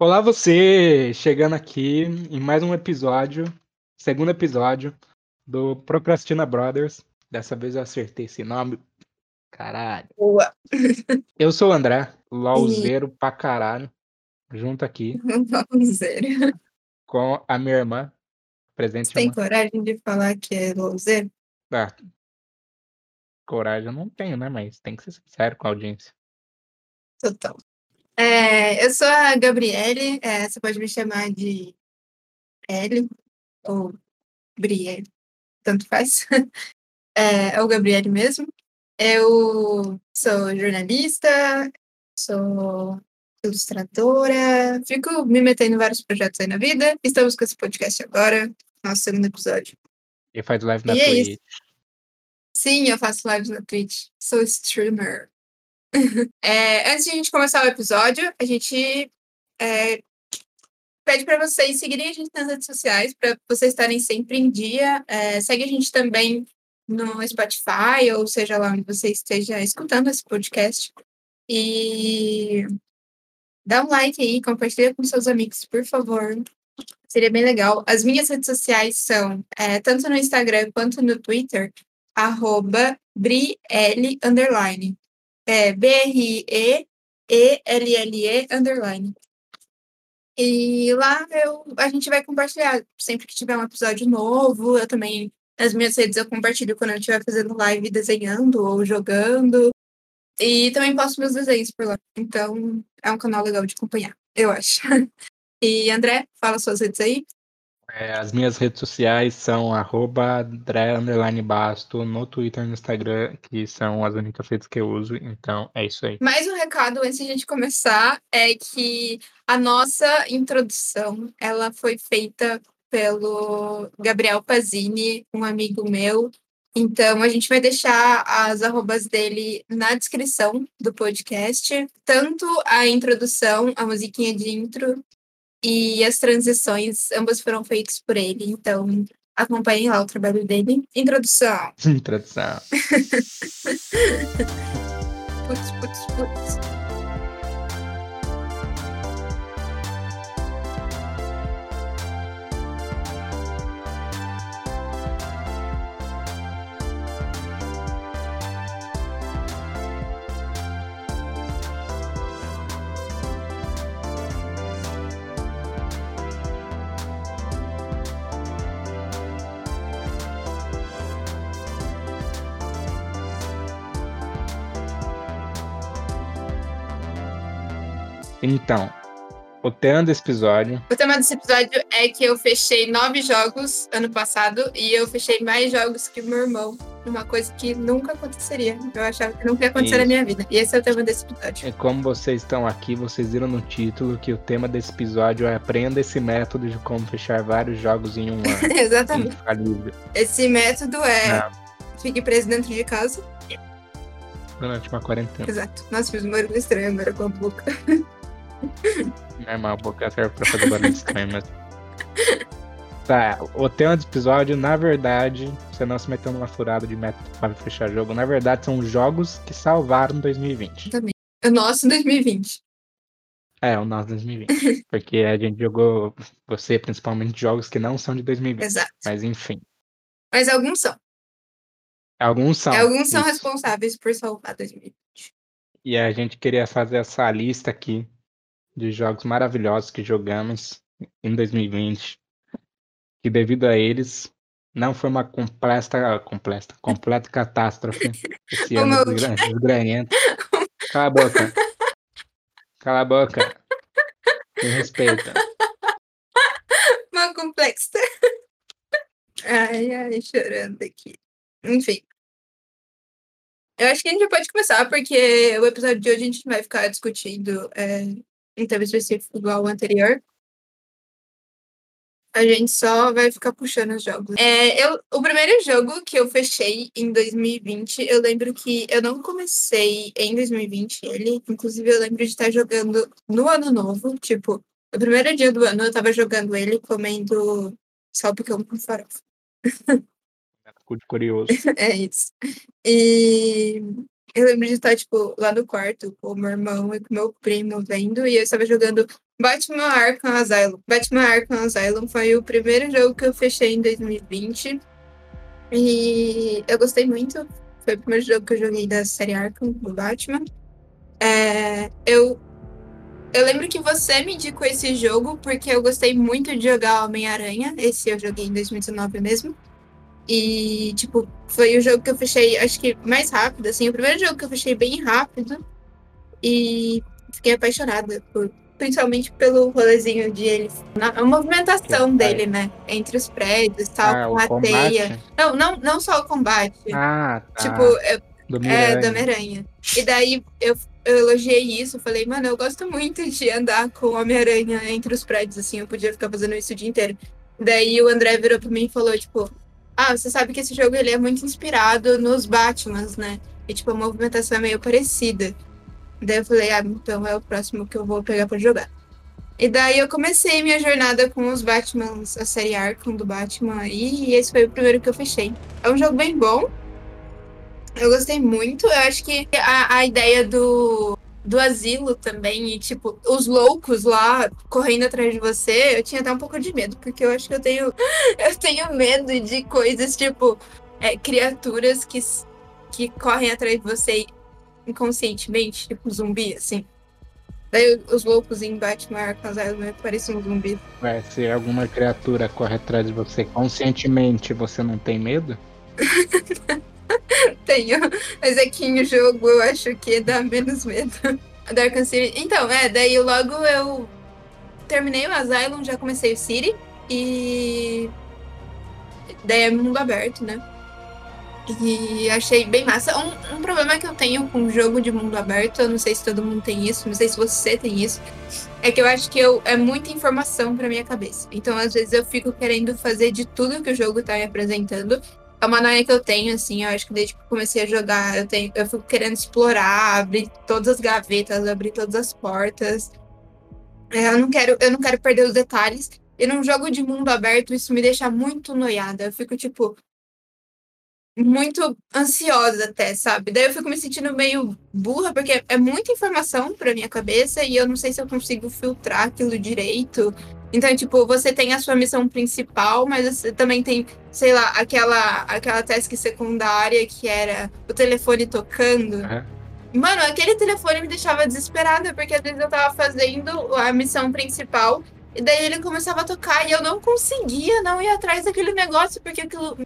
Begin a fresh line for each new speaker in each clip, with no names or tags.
Olá, você chegando aqui em mais um episódio, segundo episódio do Procrastina Brothers. Dessa vez eu acertei esse nome. Caralho.
Boa.
Eu sou o André, lauzeiro pra caralho, junto aqui
Louzeiro.
com a minha irmã, presente
Você tem
irmã.
coragem de falar que é louzeiro?
Ah, coragem eu não tenho, né? Mas tem que ser sincero com a audiência.
Total. É, eu sou a Gabriele, é, você pode me chamar de L ou Brielle, tanto faz. É, é o Gabriele mesmo. Eu sou jornalista, sou ilustradora, fico me metendo em vários projetos aí na vida. Estamos com esse podcast agora, nosso segundo episódio.
E faz live na
E é
Twitch.
Sim, eu faço lives na Twitch. Sou streamer. É, antes de a gente começar o episódio, a gente é, pede para vocês seguirem a gente nas redes sociais, para vocês estarem sempre em dia. É, segue a gente também no Spotify, ou seja lá onde você esteja escutando esse podcast. E dá um like aí, compartilha com seus amigos, por favor. Seria bem legal. As minhas redes sociais são, é, tanto no Instagram quanto no Twitter, arroba Brielle underline. É B-R-I-E-E-L-L-E underline. E lá eu, a gente vai compartilhar sempre que tiver um episódio novo. Eu também, nas minhas redes, eu compartilho quando eu estiver fazendo live desenhando ou jogando. E também posto meus desenhos por lá. Então, é um canal legal de acompanhar, eu acho. E André, fala suas redes aí.
É, as minhas redes sociais são arroba André underline Basto no Twitter e no Instagram, que são as únicas redes que eu uso, então é isso aí.
Mais um recado antes de a gente começar é que a nossa introdução ela foi feita pelo Gabriel Pazini, um amigo meu. Então a gente vai deixar as arrobas dele na descrição do podcast, tanto a introdução, a musiquinha de intro e as transições, ambas foram feitas por ele. Então acompanhem lá o trabalho dele. Introdução.
Introdução.
Putz, putz, putz.
Então, o tema desse episódio
O tema desse episódio é que eu fechei nove jogos ano passado e eu fechei mais jogos que o meu irmão. Uma coisa que nunca aconteceria. Eu achava que nunca ia acontecer na
Isso.
minha vida. E esse é o tema desse episódio.
E como vocês estão aqui, vocês viram no título que o tema desse episódio é aprenda esse método de como fechar vários jogos em um ano.
Exatamente.
Infalível.
Esse método é
Não,
fique preso dentro de casa.
durante uma quarentena.
Exato. Nossa, fiz um barulho estranho agora com a boca.
Normal, a boca serve pra fazer barulho estranho, mas. Tá, o tema desse episódio, na verdade, você não se meteu numa furada de método para fechar jogo, na verdade são jogos que salvaram 2020.
Também. O nosso 2020.
É, o nosso 2020. Porque a gente jogou, você principalmente, jogos que não são de 2020.
Exato.
Mas enfim.
Mas alguns são.
Alguns são.
alguns são
isso.
responsáveis por salvar 2020.
E a gente queria fazer essa lista aqui de jogos maravilhosos que jogamos em 2020. Que devido a eles, não foi uma completa, completa, completa catástrofe esse ano
meu-
desgra- desgranhento. Cala a boca. Cala a boca. Me respeita.
Uma complexa. Ai, ai, chorando aqui. Enfim. Eu acho que a gente pode começar, porque o episódio de hoje a gente vai ficar discutindo é, um tema específico igual o anterior. A gente só vai ficar puxando os jogos. É, eu, o primeiro jogo que eu fechei em 2020, eu lembro que eu não comecei em 2020 ele. Inclusive, eu lembro de estar jogando no ano novo. Tipo, no primeiro dia do ano eu tava jogando ele, comendo salpicão com farofa.
Curioso.
É isso. E eu lembro de estar, tipo, lá no quarto com o meu irmão e com meu primo vendo, e eu estava jogando Batman Arkham Asylum. Batman Arkham Asylum foi o primeiro jogo que eu fechei em 2020. E eu gostei muito. Foi o primeiro jogo que eu joguei da série Arkham do Batman. É, eu, eu lembro que você me indicou esse jogo porque eu gostei muito de jogar Homem-Aranha. Esse eu joguei em 2019 mesmo. E, tipo, foi o jogo que eu fechei, acho que mais rápido, assim. O primeiro jogo que eu fechei bem rápido. E fiquei apaixonada por, principalmente pelo rolezinho de ele. A movimentação dele, né? Entre os prédios, tal, ah, com a combate? teia. Não, não, não só o combate.
Ah, tá.
Tipo, eu, do é, da Homem-Aranha. E daí eu, eu elogiei isso, falei, mano, eu gosto muito de andar com o Homem-Aranha entre os prédios, assim, eu podia ficar fazendo isso o dia inteiro. Daí o André virou pra mim e falou, tipo, ah, você sabe que esse jogo ele é muito inspirado nos Batmans, né? E tipo, a movimentação é meio parecida. Daí eu falei, ah, então é o próximo que eu vou pegar para jogar. E daí eu comecei minha jornada com os Batmans, a série Arkham do Batman e esse foi o primeiro que eu fechei. É um jogo bem bom. Eu gostei muito. Eu acho que a, a ideia do, do asilo também, e tipo, os loucos lá correndo atrás de você, eu tinha até um pouco de medo, porque eu acho que eu tenho. Eu tenho medo de coisas, tipo, é, criaturas que, que correm atrás de você inconscientemente, tipo zumbi, assim. Daí os loucos em Batman Arkham Asylum parecem um zumbi.
Ué, se alguma criatura corre atrás de você conscientemente, você não tem medo?
Tenho, mas aqui no jogo eu acho que dá menos medo. Dark City. Então, é, daí logo eu terminei o Asylum, já comecei o City e daí é mundo aberto, né? E achei bem massa. Um, um problema que eu tenho com jogo de mundo aberto, eu não sei se todo mundo tem isso, não sei se você tem isso, é que eu acho que eu, é muita informação para minha cabeça. Então, às vezes, eu fico querendo fazer de tudo que o jogo tá me apresentando. É uma noia que eu tenho, assim, eu acho que desde que comecei a jogar, eu, tenho, eu fico querendo explorar, abrir todas as gavetas, abrir todas as portas. É, eu não quero, eu não quero perder os detalhes. E num jogo de mundo aberto, isso me deixa muito noiada. Eu fico tipo, muito ansiosa até, sabe? Daí eu fico me sentindo meio burra, porque é muita informação pra minha cabeça e eu não sei se eu consigo filtrar aquilo direito. Então, tipo, você tem a sua missão principal, mas você também tem, sei lá, aquela, aquela task secundária que era o telefone tocando. Uhum. Mano, aquele telefone me deixava desesperada, porque às vezes eu tava fazendo a missão principal e daí ele começava a tocar e eu não conseguia não ir atrás daquele negócio, porque aquilo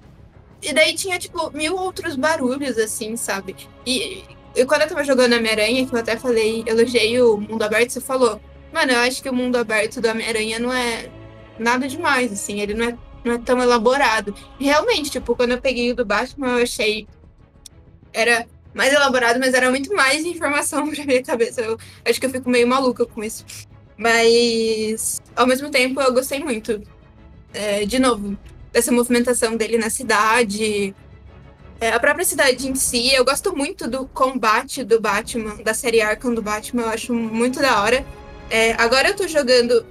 e daí tinha, tipo, mil outros barulhos, assim, sabe? E, e quando eu tava jogando Homem-Aranha, que eu até falei, elogiei o mundo aberto, você falou, mano, eu acho que o mundo aberto do Homem-Aranha não é nada demais, assim, ele não é, não é tão elaborado. Realmente, tipo, quando eu peguei o do Batman, eu achei. Era mais elaborado, mas era muito mais informação pra minha cabeça. Eu acho que eu fico meio maluca com isso. Mas, ao mesmo tempo, eu gostei muito. É, de novo, dessa movimentação dele na cidade. É, a própria cidade em si, eu gosto muito do combate do Batman, da série Arkham do Batman, eu acho muito da hora. É, agora eu tô jogando,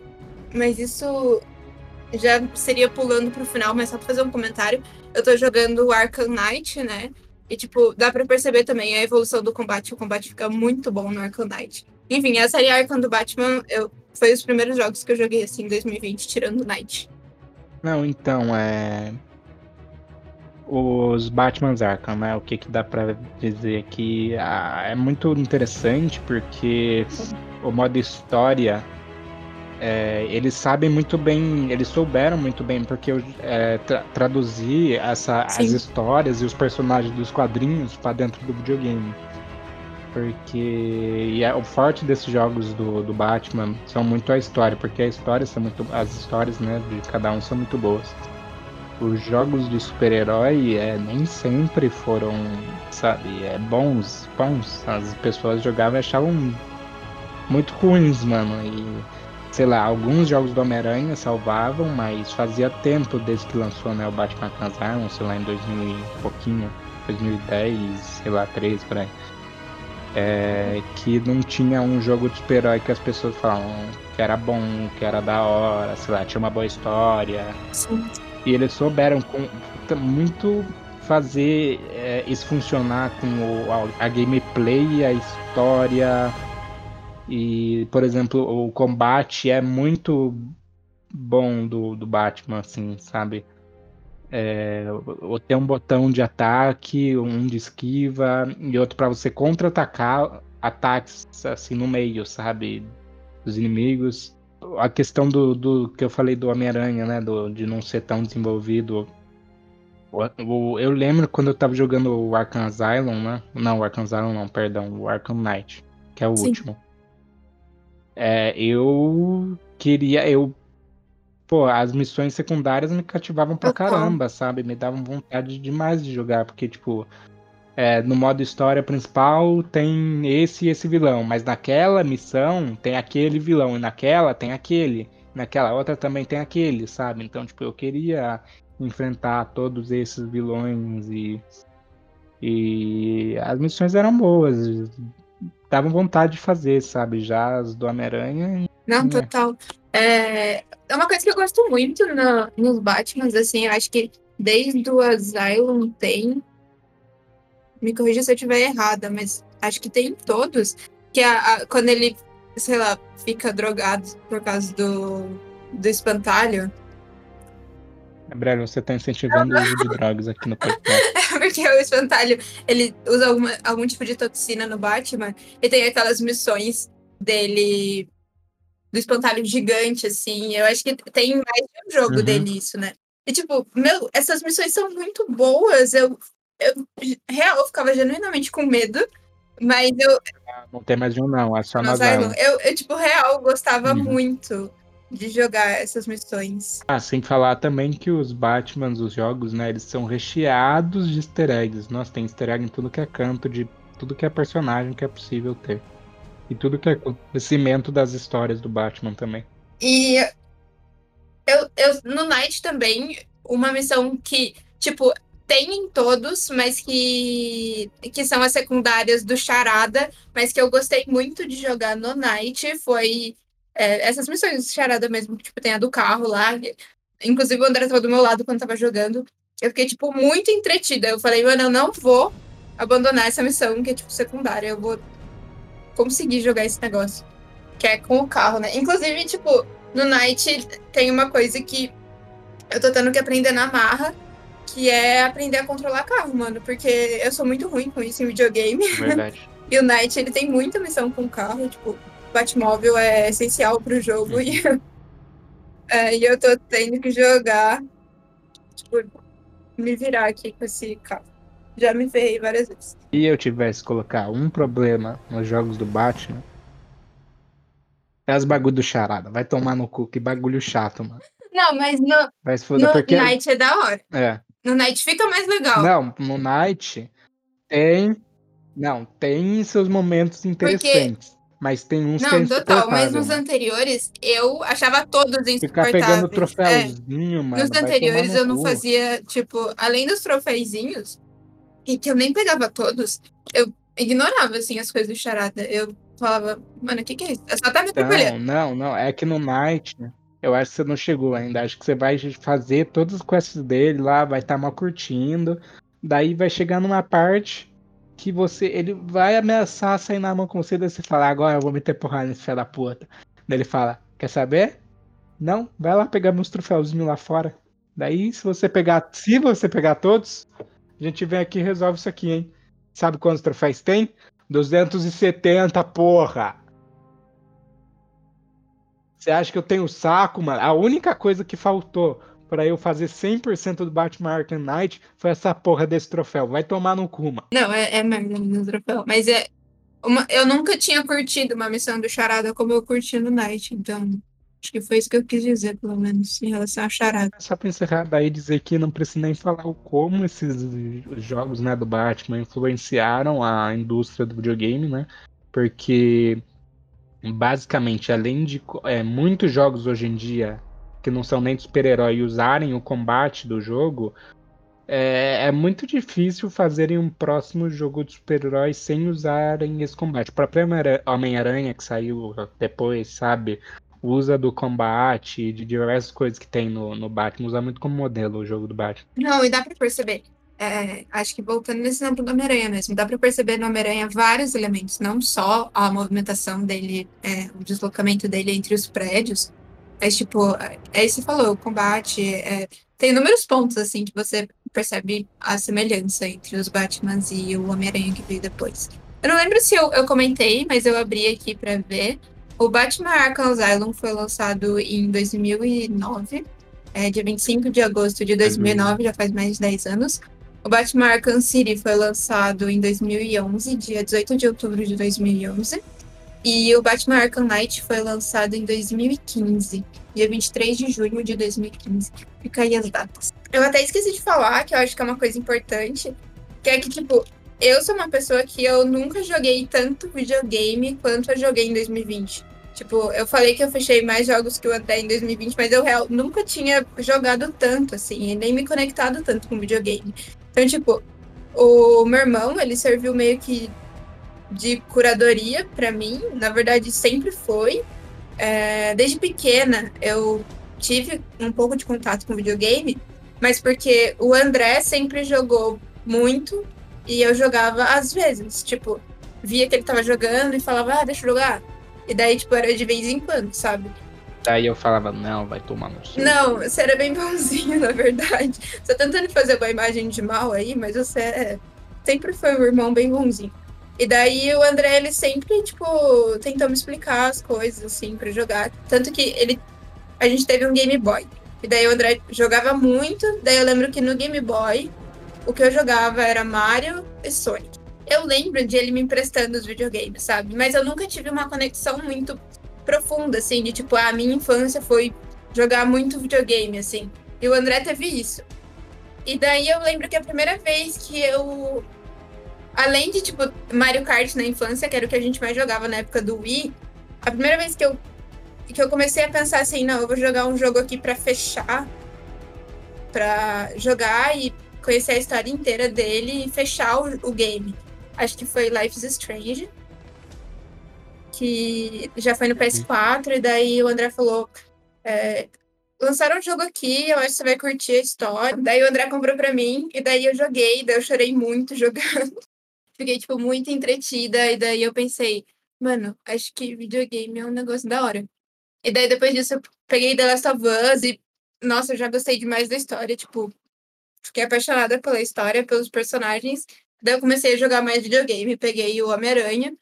mas isso já seria pulando pro final, mas só pra fazer um comentário. Eu tô jogando Arkham Knight, né? E, tipo, dá pra perceber também a evolução do combate. O combate fica muito bom no Arkham Knight. Enfim, a série Arkham do Batman eu, foi os primeiros jogos que eu joguei, assim, em 2020, tirando Knight.
Não, então, é. Os Batman's Arkham, né? O que, que dá pra dizer aqui? Ah, é muito interessante porque o modo história. É, eles sabem muito bem, eles souberam muito bem, porque eu é, tra traduzir essa, as histórias e os personagens dos quadrinhos para dentro do videogame. Porque e é, o forte desses jogos do, do Batman são muito a história, porque a história são muito, as histórias né, de cada um são muito boas. Os jogos de super-herói é, nem sempre foram, sabe, é, bons, bons. As pessoas jogavam e achavam muito ruins, mano. E, sei lá, alguns jogos do Homem-Aranha salvavam, mas fazia tempo desde que lançou né, o Batman Arkham sei lá, em 2000 e pouquinho, 2010, sei lá, 13, por aí é, que não tinha um jogo de super-herói que as pessoas falavam que era bom, que era da hora, sei lá, tinha uma boa história. Sim. E eles souberam com, muito fazer é, isso funcionar com o, a, a, gameplay, a história E, por exemplo, o combate é muito bom do, do Batman, assim, sabe? É, tem um botão de ataque, um de esquiva e outro para você contra-atacar ataques assim no meio, sabe? Dos inimigos. A questão do, do que eu falei do Homem-Aranha, né? Do, de não ser tão desenvolvido. Eu lembro quando eu tava jogando o Arkham Asylum, né? Não, o Arkham Asylum não, perdão, o Arkham Knight, que é o Sim. último. É, eu queria, eu pô, as missões secundárias me cativavam pra caramba, sabe? Me davam vontade demais de jogar, porque, tipo, é, no modo história principal tem esse e esse vilão, mas naquela missão tem aquele vilão, e naquela tem aquele, naquela outra também tem aquele, sabe? Então, tipo, eu queria enfrentar todos esses vilões e. E as missões eram boas, davam vontade de fazer, sabe? Já as do Homem-Aranha.
Não, total. É, é uma coisa que eu gosto muito no, nos Batmans, assim, eu acho que desde o Asylum tem. Me corrija se eu estiver errada, mas acho que tem todos. Que a, a, quando ele, sei lá, fica drogado por causa do, do espantalho.
Gabriel, você está incentivando o uso de drogas aqui no podcast.
Porque o espantalho, ele usa alguma, algum tipo de toxina no Batman e tem aquelas missões dele do espantalho gigante, assim. Eu acho que tem mais de um jogo uhum. dele isso, né? E, tipo, meu, essas missões são muito boas. Eu, eu real, eu ficava genuinamente com medo, mas eu.
Não tem mais um, não, é só
na eu, eu, tipo, real, gostava uhum. muito de jogar essas missões.
Ah, sem falar também que os Batmans, os jogos, né, eles são recheados de easter eggs. Nossa, tem easter egg em tudo que é canto, de tudo que é personagem que é possível ter. E tudo que é crescimento das histórias do Batman também.
E eu, eu, no Night também, uma missão que, tipo, tem em todos, mas que, que são as secundárias do Charada, mas que eu gostei muito de jogar no Night foi é, essas missões do Charada mesmo, que tipo, tem a do carro lá. Inclusive o André estava do meu lado quando tava jogando. Eu fiquei, tipo, muito entretida. Eu falei, mano, eu não vou abandonar essa missão, que é, tipo, secundária. Eu vou conseguir jogar esse negócio. Que é com o carro, né? Inclusive, tipo, no Night tem uma coisa que eu tô tendo que aprender na marra, que é aprender a controlar carro, mano. Porque eu sou muito ruim com isso em videogame.
Verdade.
e o Night, ele tem muita missão com carro, tipo, Batmóvel é essencial pro jogo. Uhum. E, é, e eu tô tendo que jogar, tipo, me virar aqui com esse carro. Já me ferrei várias vezes.
Se eu tivesse que colocar um problema nos jogos do Batman, é os bagulho do charada. Vai tomar no cu, que bagulho chato, mano.
Não, mas no,
Vai se foda,
no
porque...
Night é da hora.
É.
No Night fica mais legal.
Não, no Night tem. Não, tem seus momentos interessantes. Porque... Mas tem uns
não,
é
total, mas nos anteriores eu achava todos insuportáveis. Ficar pegando
troféuzinho, é. mano.
Nos anteriores eu não fazia, tipo, além dos troféuzinhos, e que eu nem pegava todos, eu ignorava, assim, as coisas do charada. Eu falava, mano, o que que é isso? Eu só tava me
Não, não, não. É que no Night, eu acho que você não chegou ainda. Acho que você vai fazer todas as quests dele lá, vai estar tá mal curtindo. Daí vai chegar numa parte que você. Ele vai ameaçar sair na mão com você, daí você fala, agora eu vou meter porrada nesse filho da puta. Daí ele fala, quer saber? Não, vai lá pegar meus troféuzinhos lá fora. Daí, se você pegar. Se você pegar todos, a gente vem aqui e resolve isso aqui, hein? Sabe quantos troféus tem? 270, porra! Você acha que eu tenho saco, mano? A única coisa que faltou para eu fazer 100% do Batman Arkham Knight foi essa porra desse troféu. Vai tomar no cu, mano.
Não, é, é merda no troféu. Mas é. Uma, eu nunca tinha curtido uma missão do Charada como eu curti no Night, então. Acho que foi isso que eu quis dizer, pelo menos, em relação a charada.
Só pra encerrar daí dizer que não preciso nem falar o como esses jogos né, do Batman influenciaram a indústria do videogame, né? Porque basicamente, além de é, muitos jogos hoje em dia que não são nem super-herói usarem o combate do jogo, é, é, muito difícil fazerem um próximo jogo de super-herói sem usarem esse combate. O próprio Homem-Aranha que saiu depois, sabe? usa do combate, de diversas coisas que tem no, no Batman, usa muito como modelo o jogo do Batman.
Não, e dá pra perceber. é, acho que voltando nesse exemplo do Homem-Aranha mesmo, dá para perceber no Homem-Aranha vários elementos, não só a movimentação dele, é, o deslocamento dele entre os prédios, mas, tipo, é, é isso que você falou, o combate, é, tem inúmeros pontos, assim, que você percebe a semelhança entre os Batmans e o Homem-Aranha que veio depois. Eu não lembro se eu, eu comentei, mas eu abri aqui para ver. O Batman Arkham Asylum foi lançado em 2009, é, dia 25 de agosto de 2009, já faz mais de 10 anos. O Batman Arkham City foi lançado em 2011, dia 18 de outubro de 2011. E o Batman Arkham Knight foi lançado em 2015, dia 23 de junho de 2015. Fica aí as datas. Eu até esqueci de falar, que eu acho que é uma coisa importante, que é que, tipo, eu sou uma pessoa que eu nunca joguei tanto videogame quanto eu joguei em 2020. Tipo, eu falei que eu fechei mais jogos que o André em 2020, mas eu real, nunca tinha jogado tanto, assim, e nem me conectado tanto com videogame. Então, tipo, o meu irmão, ele serviu meio que de curadoria para mim, na verdade sempre foi. É, desde pequena eu tive um pouco de contato com videogame, mas porque o André sempre jogou muito e eu jogava às vezes, tipo, via que ele tava jogando e falava, ah, deixa eu jogar. E daí, tipo, era de vez em quando, sabe?
Daí eu falava, não, vai tomar no seu.
Não, você era bem bonzinho, na verdade. Você tá tentando fazer uma imagem de mal aí, mas você é... sempre foi um irmão bem bonzinho. E daí o André, ele sempre, tipo, tentou me explicar as coisas, assim, pra jogar. Tanto que ele. A gente teve um Game Boy. E daí o André jogava muito. Daí eu lembro que no Game Boy, o que eu jogava era Mario e Sonic. Eu lembro de ele me emprestando os videogames, sabe? Mas eu nunca tive uma conexão muito profunda, assim, de tipo, a minha infância foi jogar muito videogame, assim. E o André teve isso. E daí eu lembro que a primeira vez que eu. Além de, tipo, Mario Kart na infância, que era o que a gente mais jogava na época do Wii, a primeira vez que eu, que eu comecei a pensar assim, não, eu vou jogar um jogo aqui para fechar, para jogar e conhecer a história inteira dele e fechar o, o game. Acho que foi Life is Strange que já foi no PS4, e daí o André falou: é, lançaram um jogo aqui, eu acho que você vai curtir a história. Daí o André comprou pra mim, e daí eu joguei, daí eu chorei muito jogando. Fiquei, tipo, muito entretida, e daí eu pensei, mano, acho que videogame é um negócio da hora. E daí depois disso eu peguei The Last of Us e, nossa, eu já gostei demais da história, tipo, fiquei apaixonada pela história, pelos personagens. Daí eu comecei a jogar mais videogame, peguei o Homem-Aranha.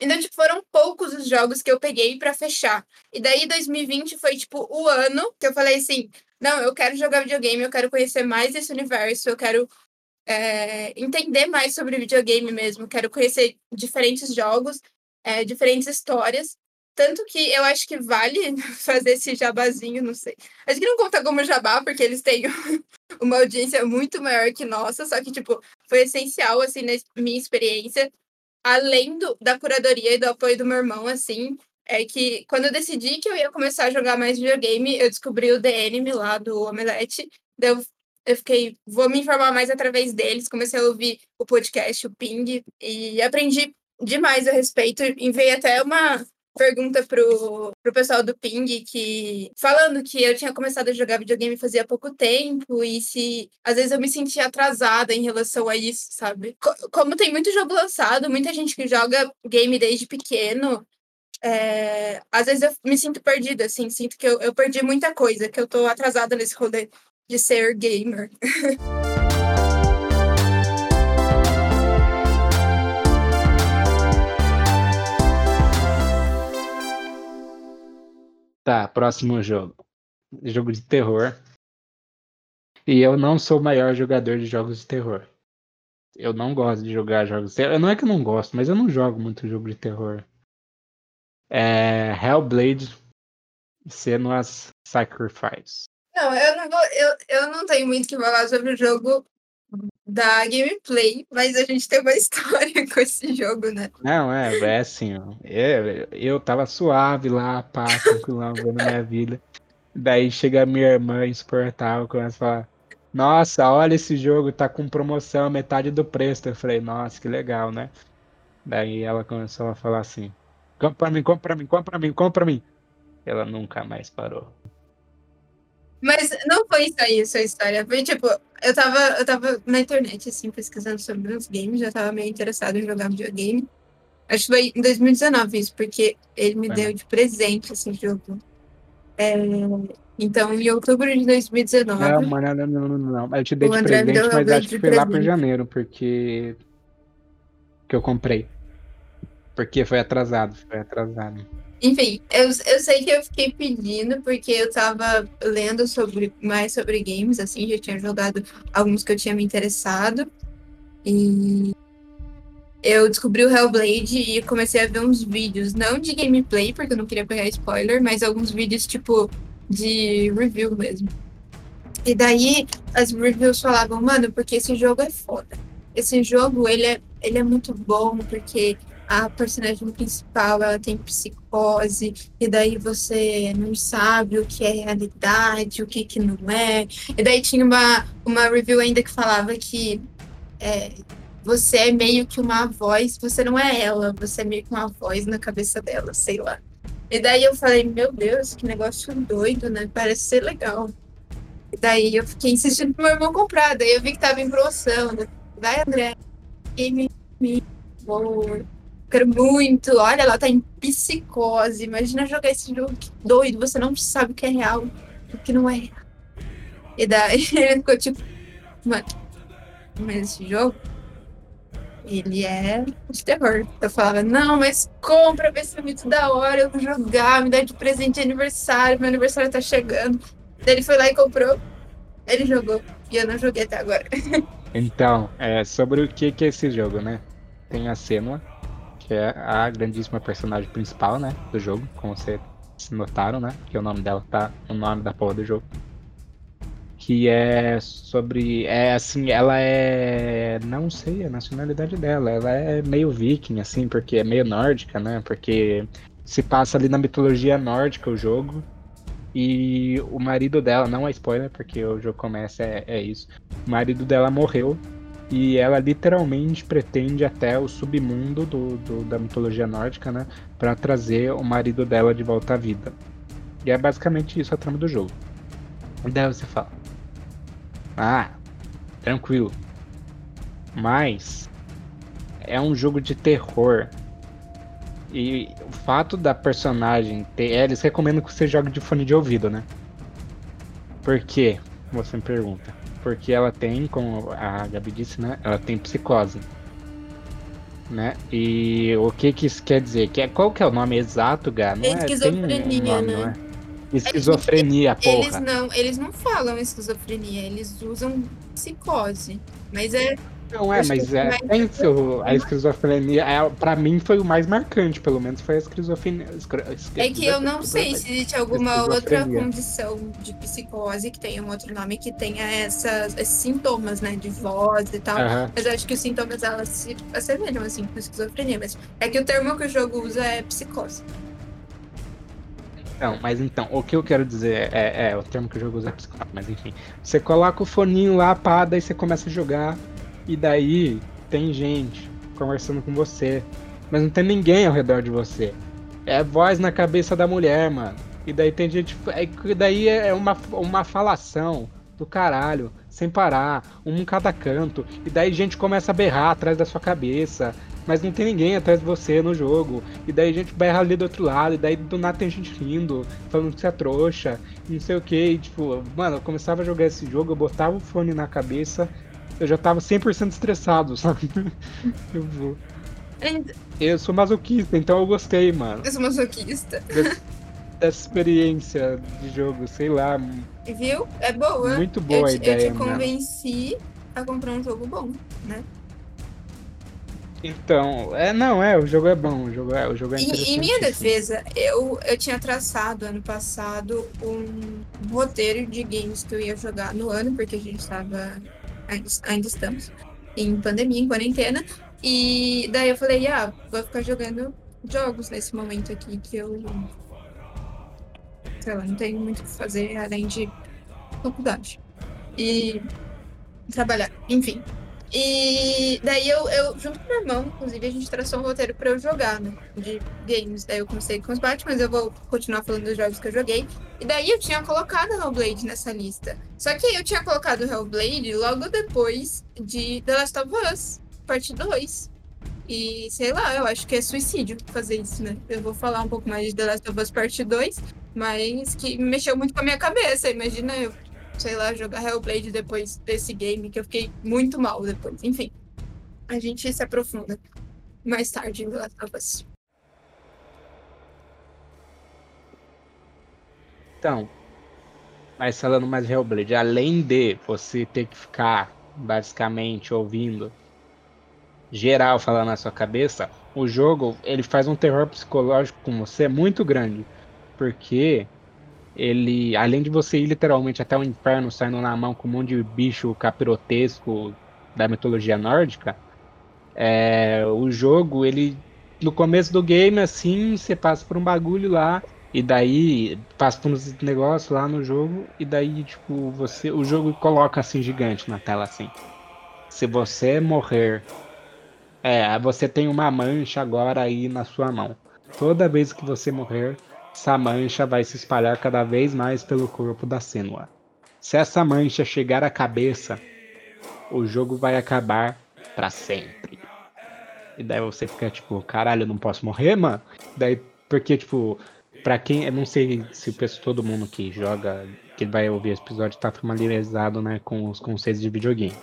Então, tipo, foram poucos os jogos que eu peguei para fechar. E daí 2020 foi, tipo, o ano que eu falei assim: não, eu quero jogar videogame, eu quero conhecer mais esse universo, eu quero é, entender mais sobre videogame mesmo, quero conhecer diferentes jogos, é, diferentes histórias. Tanto que eu acho que vale fazer esse jabazinho, não sei. Acho que não conta como jabá, porque eles têm uma audiência muito maior que nossa, só que, tipo, foi essencial, assim, na minha experiência além do, da curadoria e do apoio do meu irmão, assim, é que quando eu decidi que eu ia começar a jogar mais videogame, eu descobri o DNM lá do Omelete. Eu, eu fiquei, vou me informar mais através deles. Comecei a ouvir o podcast, o Ping, e aprendi demais a respeito. Enviei até uma pergunta pro, pro pessoal do Ping que falando que eu tinha começado a jogar videogame fazia pouco tempo e se às vezes eu me sentia atrasada em relação a isso, sabe? Como tem muito jogo lançado, muita gente que joga game desde pequeno, é, às vezes eu me sinto perdida, assim, sinto que eu, eu perdi muita coisa, que eu tô atrasada nesse rolê de ser gamer.
Tá, próximo jogo. Jogo de terror. E eu não sou o maior jogador de jogos de terror. Eu não gosto de jogar jogos de terror. Não é que eu não gosto, mas eu não jogo muito jogo de terror. É Hellblade Senua's Sacrifice.
Não, eu não, vou, eu, eu não tenho muito que falar sobre o jogo da gameplay, mas a gente tem uma história com esse jogo, né?
Não, é, é assim, ó. Eu, eu tava suave lá, pá, tranquilão, vendo minha vida. Daí chega minha irmã insuportável, começa a falar, nossa, olha esse jogo, tá com promoção, metade do preço. Eu falei, nossa, que legal, né? Daí ela começou a falar assim, compra pra mim, compra pra mim, compra pra mim, compra pra mim. Ela nunca mais parou.
Mas não foi isso aí a história. Foi tipo, eu tava, eu tava na internet, assim, pesquisando sobre os games, já tava meio interessado em jogar videogame. Acho que foi em 2019 isso, porque ele me
É.
deu de presente esse jogo. É, então, em outubro de 2019.
Não, mano, não, não, não, não. Eu te dei de presente, mas acho que foi lá por
presente.
janeiro, porque. Que eu comprei. Porque foi atrasado, foi atrasado.
Enfim, eu, eu sei que eu fiquei pedindo porque eu tava lendo sobre, mais sobre games, assim, já tinha jogado alguns que eu tinha me interessado. E eu descobri o Hellblade e comecei a ver uns vídeos, não de gameplay, porque eu não queria pegar spoiler, mas alguns vídeos, tipo, de review mesmo. E daí as reviews falavam, mano, porque esse jogo é foda. Esse jogo, ele é, ele é muito bom, porque a personagem principal, ela tem psicose, e daí você não sabe o que é realidade, o que que não é. E daí tinha uma, uma review ainda que falava que é, você é meio que uma voz, você não é ela, você é meio que uma voz na cabeça dela, sei lá. E daí eu falei, meu Deus, que negócio doido, né? Parece ser legal. E daí eu fiquei insistindo pro meu irmão comprar, daí eu vi que tava em promoção. Vai, André. Game me amor. Quero muito. Olha, ela tá em psicose. Imagina jogar esse jogo que doido. Você não sabe o que é real, o que não é real. E daí ele ficou tipo, mano, mas esse jogo, ele é de terror. Eu falava, não, mas compra, vai ser muito da hora, eu vou jogar, me dá de presente de aniversário, meu aniversário tá chegando. Daí ele foi lá e comprou, ele jogou, e eu não joguei até agora.
Então, é, sobre o que, que é esse jogo, né? Tem a Senua, que é a grandíssima personagem principal, né? Do jogo, como vocês notaram, né? Que o nome dela tá no nome da porra do jogo. Que é sobre. É assim, ela é. Não sei a nacionalidade dela. Ela é meio viking, assim, porque é meio nórdica, né? Porque se passa ali na mitologia nórdica o jogo. E o marido dela, não é spoiler, porque o jogo começa, é, é isso. O marido dela morreu e ela literalmente pretende até o submundo do, do- da mitologia nórdica, né? Pra trazer o marido dela de volta à vida. E é basicamente isso a trama do jogo. E daí você fala: Ah, tranquilo. Mas é um jogo de terror. E o fato da personagem ter. é, Eles recomendam que você jogue de fone de ouvido, né? Por quê? Você me pergunta. Porque ela tem, como a Gabi disse, né? Ela tem psicose. Né? E o que que isso quer dizer? Que é, qual que é o nome exato, Gá? Não
É
tem um
esquizofrenia,
nome,
né?
não é? Esquizofrenia,
Eles
porra.
não, eles não falam esquizofrenia, eles usam psicose. Mas é.
Não é, mas é,
mais-
tem seu, a esquizofrenia. É, pra mim foi o mais marcante, pelo menos foi a esquizofrenia.
É que eu não sei se existe alguma outra condição de psicose que tenha um outro nome que tenha essas, esses sintomas, né? De voz e tal.
Aham.
Mas eu acho que os sintomas elas se assemelham assim com esquizofrenia. Mas é que o termo que o jogo usa é psicose.
Não, mas então, o que eu quero dizer é, é o termo que o jogo usa é psicólogo, mas enfim. Você coloca o foninho lá, pá, daí você começa a jogar, e daí tem gente conversando com você, mas não tem ninguém ao redor de você. É voz na cabeça da mulher, mano. E daí tem gente. é que daí é uma, uma falação do caralho, sem parar, um em cada canto, e daí gente começa a berrar atrás da sua cabeça. Mas não tem ninguém atrás de você no jogo. E daí a gente berra ali do outro lado. E daí do nada tem gente rindo, falando que você é trouxa. E não sei o que. E, tipo, mano, eu começava a jogar esse jogo, eu botava o fone na cabeça. Eu já tava 100% estressado, sabe? Eu, vou- eu sou masoquista, então eu gostei, mano.
Eu sou masoquista.
Dessa experiência de jogo, sei lá.
Viu? É boa.
Muito boa
eu
a
te,
ideia,
eu te
mano.
convenci a comprar um jogo bom, né?
Então, é, não, é, o jogo é bom, o jogo é, o jogo é interessante.
Em, em minha defesa, eu, eu tinha traçado ano passado um roteiro de games que eu ia jogar no ano, porque a gente estava. Ainda, estamos em pandemia, em quarentena. E daí eu falei, ah, vou ficar jogando jogos nesse momento aqui que eu. Sei lá, não tenho muito o que fazer além de faculdade. E trabalhar, enfim. E daí eu, eu, junto com meu irmão, inclusive, a gente traçou um roteiro pra eu jogar, né? De games. Daí eu comecei com os Batman, mas eu vou continuar falando dos jogos que eu joguei. E daí eu tinha colocado Hellblade nessa lista. Só que eu tinha colocado Hellblade logo depois de The Last of Us, parte 2. E sei lá, eu acho que é suicídio fazer isso, né? Eu vou falar um pouco mais de The Last of Us Parte 2, mas que mexeu muito com a minha cabeça. Imagina eu sei lá, jogar Hellblade depois desse game, que eu fiquei muito mal depois. Enfim, a gente se aprofunda mais tarde em Last of Us.
Então, mas falando mais de Hellblade, além de você ter que ficar basicamente ouvindo geral falando na sua cabeça, o jogo ele faz um terror psicológico com você muito grande, porque ele, além de você ir literalmente até o inferno saindo na mão com um monte de bicho capirotesco da mitologia nórdica, é, o jogo, ele no começo do game, assim, você passa por um bagulho lá, e daí passa por uns negócios lá no jogo, e daí, tipo, você. O jogo coloca assim gigante na tela assim. Se você morrer. É, você tem uma mancha agora aí na sua mão. Toda vez que você morrer, essa mancha vai se espalhar cada vez mais pelo corpo da Senua. Se essa mancha chegar à cabeça, o jogo vai acabar para sempre. E daí você fica tipo, caralho, eu não posso morrer, mano? Daí, porque, tipo, pra quem. Eu não sei se todo mundo que joga, que vai ouvir esse episódio, tá familiarizado né, com os conceitos de videogame.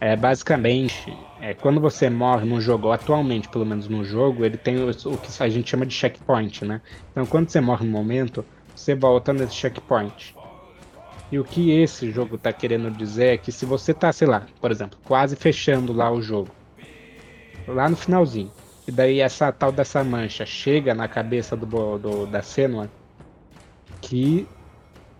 É, basicamente, é, quando você morre no jogo, atualmente, pelo menos no jogo, ele tem o, o, que a gente chama de checkpoint, né? Então, quando você morre no momento, você volta nesse checkpoint. E o que esse jogo tá querendo dizer é que se você tá, sei lá, por exemplo, quase fechando lá o jogo, lá no finalzinho, e daí essa tal dessa mancha chega na cabeça do, do da Senua, que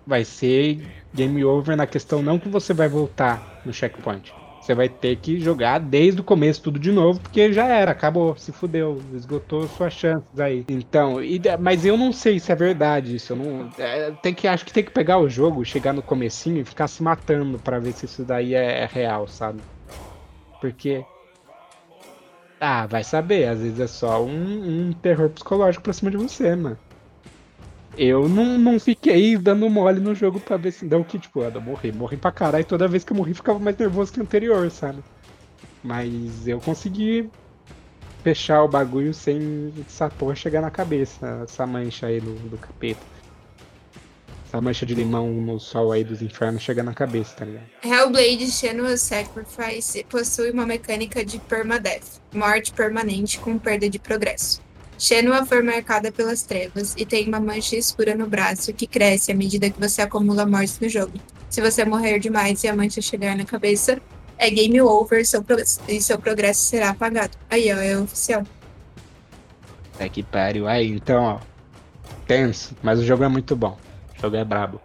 vai ser game over na questão não que você vai voltar no checkpoint, você vai ter que jogar desde o começo tudo de novo, porque já era, acabou, se fudeu, esgotou suas chances aí. Então, e, mas eu não sei se é verdade isso. Eu não, é, tem que, acho que tem que pegar o jogo, chegar no comecinho e ficar se matando para ver se isso daí é, é real, sabe? Porque ah, vai saber, às vezes é só um, um terror psicológico pra cima de você, mano eu não, não fiquei dando mole no jogo pra ver se deu que, tipo, eu morri, morri pra caralho. Toda vez que eu morri ficava mais nervoso que o anterior, sabe? Mas eu consegui fechar o bagulho sem essa porra chegar na cabeça, essa mancha aí do, do capeta. Essa mancha de limão no sol aí dos infernos chega na cabeça, tá ligado?
Hellblade Shanua's Sacrifice possui uma mecânica de permadeath, morte permanente com perda de progresso. Shenua foi marcada pelas trevas e tem uma mancha escura no braço que cresce à medida que você acumula mortes no jogo. Se você morrer demais e a mancha chegar na cabeça, é game over seu e seu progresso será apagado. Aí, ó, é oficial.
É que pariu. Aí, então, ó. Tenso, mas o jogo é muito bom. O jogo é brabo.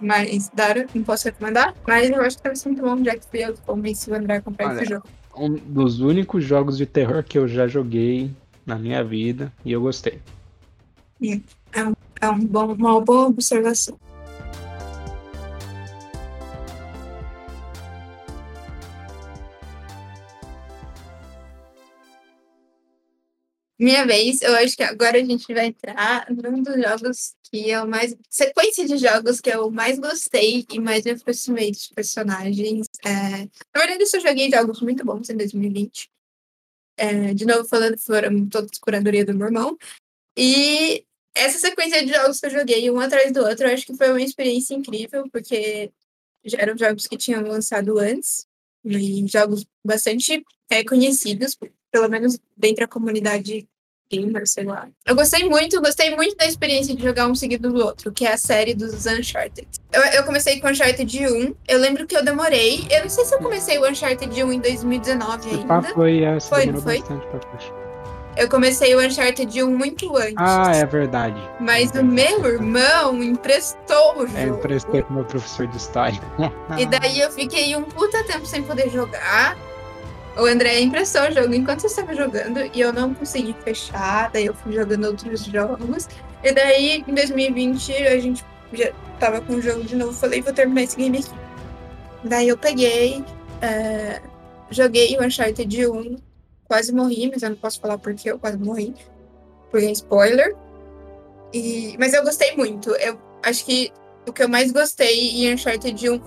Mas, Dara, não posso recomendar? Mas eu acho que deve ser muito bom, já que fui eu que convenci o André a comprar Olha, esse jogo.
Um dos únicos jogos de terror que eu já joguei na minha vida e eu gostei.
É, um, é um bom, uma boa observação. Minha vez, eu acho que agora a gente vai entrar num dos jogos que é o mais. Sequência de jogos que eu mais gostei e mais me aproximei dos personagens. É... Na verdade, eu só joguei jogos muito bons em 2020. É, de novo falando, foram todos curadoria do meu irmão. E essa sequência de jogos que eu joguei um atrás do outro, eu acho que foi uma experiência incrível, porque já eram jogos que tinham lançado antes, e jogos bastante é, conhecidos, pelo menos dentro da comunidade gamer, sei lá. Eu gostei muito, gostei muito da experiência de jogar um seguido do outro, que é a série dos Uncharted. Eu, eu comecei com Uncharted 1, eu lembro que eu demorei, eu não sei se eu comecei o Uncharted 1 em 2019 ainda.
Foi, é,
foi, não foi? Eu comecei o Uncharted 1 muito antes.
Ah, é verdade.
Mas é o meu irmão emprestou o é, jogo. É,
emprestei pro meu professor de história.
e daí eu fiquei um puta tempo sem poder jogar. O André emprestou o jogo enquanto eu estava jogando e eu não consegui fechar, daí eu fui jogando outros jogos. E daí, em 2020, a gente já tava com o jogo de novo, falei, vou terminar esse game aqui. Daí eu peguei É, joguei o Uncharted 1, quase morri, mas eu não posso falar porque eu quase morri. Porque é spoiler. E, mas eu gostei muito. Eu acho que o que eu mais gostei em Uncharted 1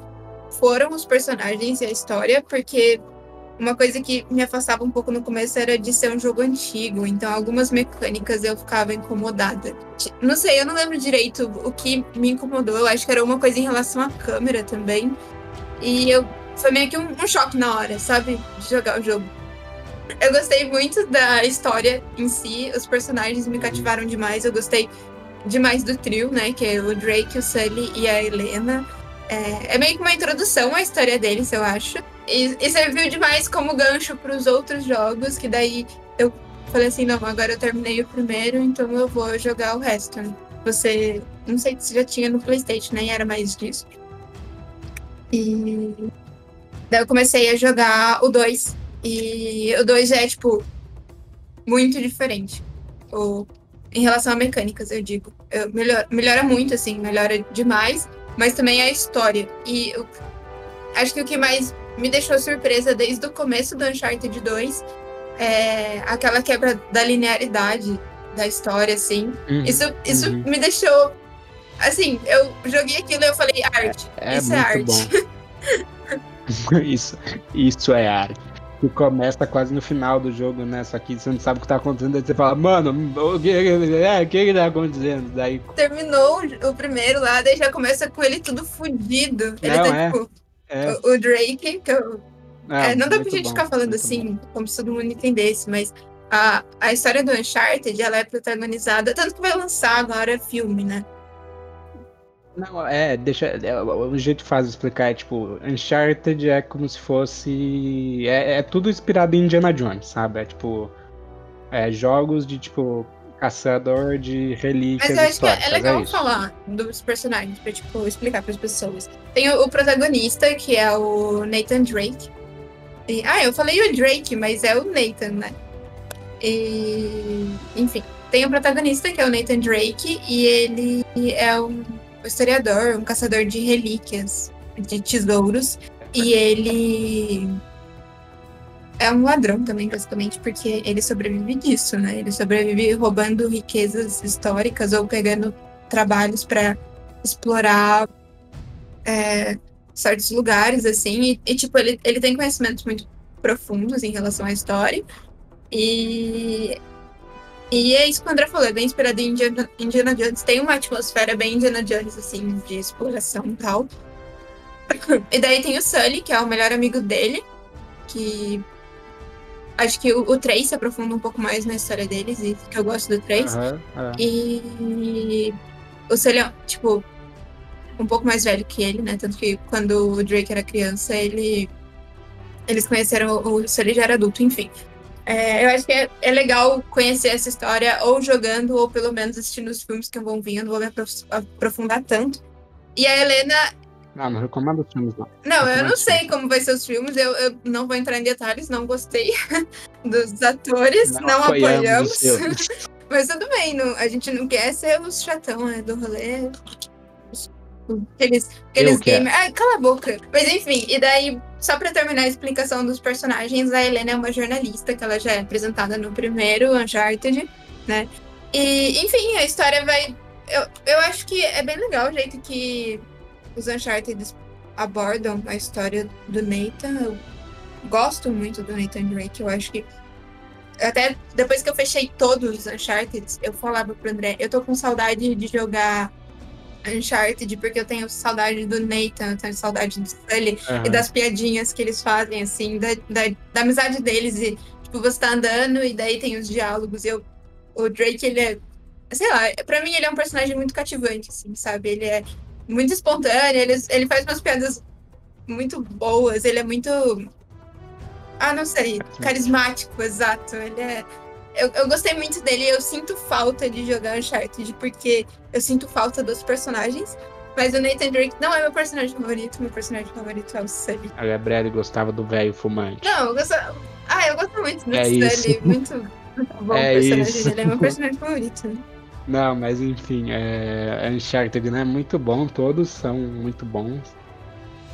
foram os personagens e a história, porque uma coisa que me afastava um pouco no começo era de ser um jogo antigo, então algumas mecânicas eu ficava incomodada. Não sei, eu não lembro direito o que me incomodou, eu acho que era uma coisa em relação à câmera também. E eu foi meio que um, um choque na hora, sabe? De jogar o jogo. Eu gostei muito da história em si, os personagens me cativaram demais, eu gostei demais do trio, né? Que é o Drake, o Sully e a Helena. É, é meio que uma introdução à história deles, eu acho. E, e serviu demais como gancho para os outros jogos, que daí eu falei assim, não, agora eu terminei o primeiro, então eu vou jogar o resto. Você, não sei se já tinha no Playstation, nem era mais disso. E daí eu comecei a jogar o 2. E o 2 é, tipo, muito diferente. O, em relação a mecânicas, eu digo. Eu, melhor, melhora muito, assim, melhora demais, mas também a história. E eu, acho que o que mais me deixou surpresa desde o começo do Uncharted 2 é aquela quebra da linearidade da história, assim. Uhum, isso isso uhum. me deixou. Assim, eu joguei aquilo e eu falei, arte. É, é isso é arte.
isso, isso é arte. Que começa quase no final do jogo, né? Só que você não sabe o que tá acontecendo, aí você fala, mano, o que, é, o que, tá acontecendo? Daí...
Terminou o primeiro lá, daí já começa com ele tudo fudido. Ele não, tá, é. tipo, é. O, o, Drake, que eu. É, não dá pra gente bom, ficar falando assim, bom. como se todo mundo entendesse, mas a, a história do Uncharted, ela é protagonizada, tanto que vai lançar agora filme, né?
Não, é, deixa. É, o jeito fácil de explicar é tipo, Uncharted é como se fosse. É, é tudo inspirado em Indiana Jones, sabe? É tipo. É, jogos de tipo caçador de relíquias. Mas eu acho que é,
é legal é falar dos personagens, pra tipo, explicar para as pessoas. Tem o, o, protagonista, que é o Nathan Drake. E, ah, eu falei o Drake, mas é o Nathan, né? E, enfim, tem o protagonista, que é o Nathan Drake, e ele é um historiador, um caçador de relíquias, de tesouros. E ele é um ladrão também, basicamente, porque ele sobrevive disso, né? Ele sobrevive roubando riquezas históricas ou pegando trabalhos para explorar é, certos lugares, assim. E, e, tipo, ele, ele tem conhecimentos muito profundos em relação à história. E, e é isso que o André falou, é bem inspirado em Indiana, Indiana Jones. Tem uma atmosfera bem Indiana Jones, assim, de exploração e tal. E daí tem o Sully, que é o melhor amigo dele, que Acho que o, o 3 se aprofunda um pouco mais na história deles, e que eu gosto do 3. Uhum, uhum. E o Sully é, tipo, um pouco mais velho que ele, né? Tanto que quando o Drake era criança, ele. Eles conheceram o Sully já era adulto, enfim. É, eu acho que é, é, legal conhecer essa história ou jogando, ou pelo menos assistindo os filmes que vão vir, eu não vou me aprofundar tanto. E a Helena
não, não recomendo os filmes, não.
Não, eu não sei como vai ser os filmes, eu, eu não vou entrar em detalhes, não gostei dos atores, não, não apoiamos. Mas tudo bem, não, a gente não quer ser os chatão né, do rolê. Aqueles, aqueles gamers. Ai, cala a boca. Mas enfim, e daí, só pra terminar a explicação dos personagens, a Helena é uma jornalista, que ela já é apresentada no primeiro Uncharted, né? E, enfim, a história vai. Eu, eu acho que é bem legal o jeito que os Uncharted abordam a história do Nathan. Eu gosto muito do Nathan Drake. Eu acho que. Até depois que eu fechei todos os Uncharted, eu falava pro André: eu tô com saudade de jogar Uncharted, porque eu tenho saudade do Nathan, eu tenho saudade do Sully uhum. e das piadinhas que eles fazem, assim, da, da, da, amizade deles. E, tipo, você tá andando e daí tem os diálogos. Eu, o Drake, ele é. Sei lá, pra mim ele é um personagem muito cativante, assim, sabe? Ele é muito espontâneo, ele, ele faz umas piadas muito boas, ele é muito. Ah, não sei, carismático, exato. Ele é. Eu, eu gostei muito dele eu sinto falta de jogar Uncharted, porque eu sinto falta dos personagens. Mas o Nathan Drake não é meu personagem favorito, meu personagem favorito é o Sully.
A Gabriele gostava do velho fumante.
Não, eu gosto. Ah, eu gosto muito do é Sully, isso. muito bom é personagem isso. dele, é meu personagem favorito. Né?
Não, mas enfim, é, Uncharted né, é muito bom, todos são muito bons.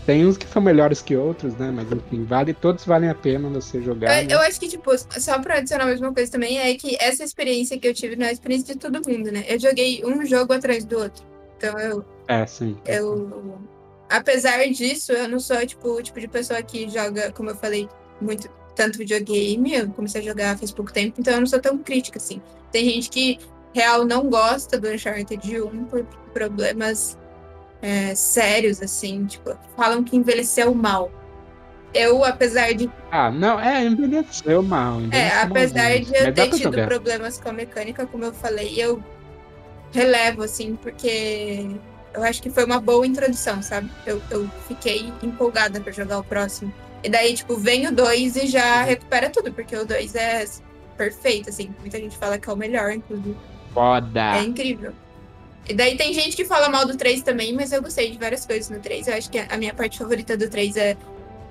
Tem uns que são melhores que outros, né? Mas enfim, vale, todos valem a pena você jogar.
Eu,
né?
eu acho que, tipo, só pra adicionar a mesma coisa também, é que essa experiência que eu tive não é a experiência de todo mundo, né? Eu joguei um jogo atrás do outro. Então eu.
É, sim.
Eu. Apesar disso, eu não sou, tipo, o tipo de pessoa que joga, como eu falei, muito tanto videogame. Eu comecei a jogar faz pouco tempo, então eu não sou tão crítica, assim. Tem gente que, real, não gosta do Uncharted 1 por problemas é, sérios, assim, tipo, falam que envelheceu mal. Eu, apesar de.
Ah, não, é, envelheceu mal.
É,
envelheceu
apesar
malzinho.
de eu ter tido problemas com a mecânica, como eu falei, eu relevo, assim, porque eu acho que foi uma boa introdução, sabe? Eu, eu fiquei empolgada pra jogar o próximo. E daí, tipo, vem o 2 e já
Uhum.
recupera tudo, porque o 2 é perfeito, assim. Muita gente fala que é o melhor, inclusive.
Foda.
É incrível. E daí tem gente que fala mal do 3 também, mas eu gostei de várias coisas no 3. Eu acho que a minha parte favorita do 3 é.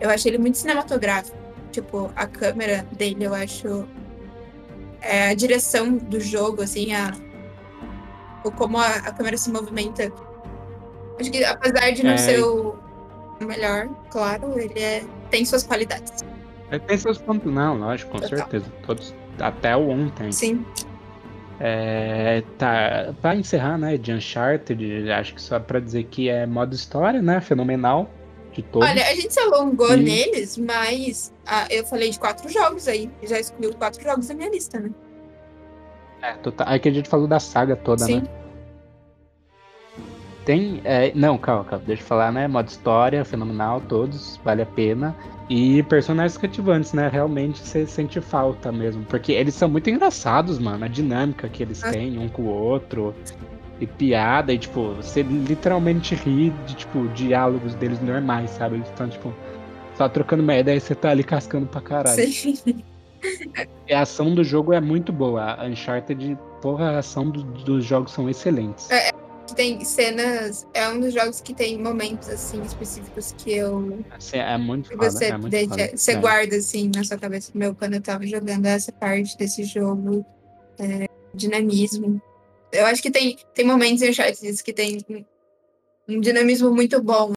Eu acho ele muito cinematográfico. Tipo, a câmera dele, eu acho. É a direção do jogo, assim, a. O como a, a câmera se movimenta. Acho que apesar de não
É.
ser o melhor, claro, ele é, tem suas qualidades.
Ele Tem seus pontos, não, lógico, com
Total.
certeza. Todos, até o 1 tem.
Sim.
É, tá, pra encerrar, né, de Uncharted, acho que só pra dizer que é modo história, né, fenomenal, de todos.
Olha, a gente se alongou
E-
neles, mas ah, eu falei de quatro jogos aí. Já excluiu quatro jogos da minha lista, né?
É, total, é que a gente falou da saga toda,
Sim.
né. Tem, é, não, calma, calma, deixa eu falar, né, modo história, fenomenal, todos, vale a pena. E personagens cativantes, né, realmente você sente falta mesmo, porque eles são muito engraçados, mano, a dinâmica que eles
Ah.
têm um com o outro. E piada, e tipo, você literalmente ri de, tipo, diálogos deles normais, sabe? Eles estão, tipo, só trocando uma ideia e você tá ali cascando pra caralho.
Sim.
E a ação do jogo é muito boa. A Uncharted, porra, a ação do- dos jogos são excelentes.
É. Tem cenas. É um dos jogos que tem momentos assim específicos que eu.
Assim, é muito foda,
você,
é muito
deixa-
foda.
você
É.
guarda assim na sua cabeça. Meu, quando eu tava jogando essa parte desse jogo, é, dinamismo. Eu acho que tem, tem momentos em Uncharted que tem um, um dinamismo muito bom.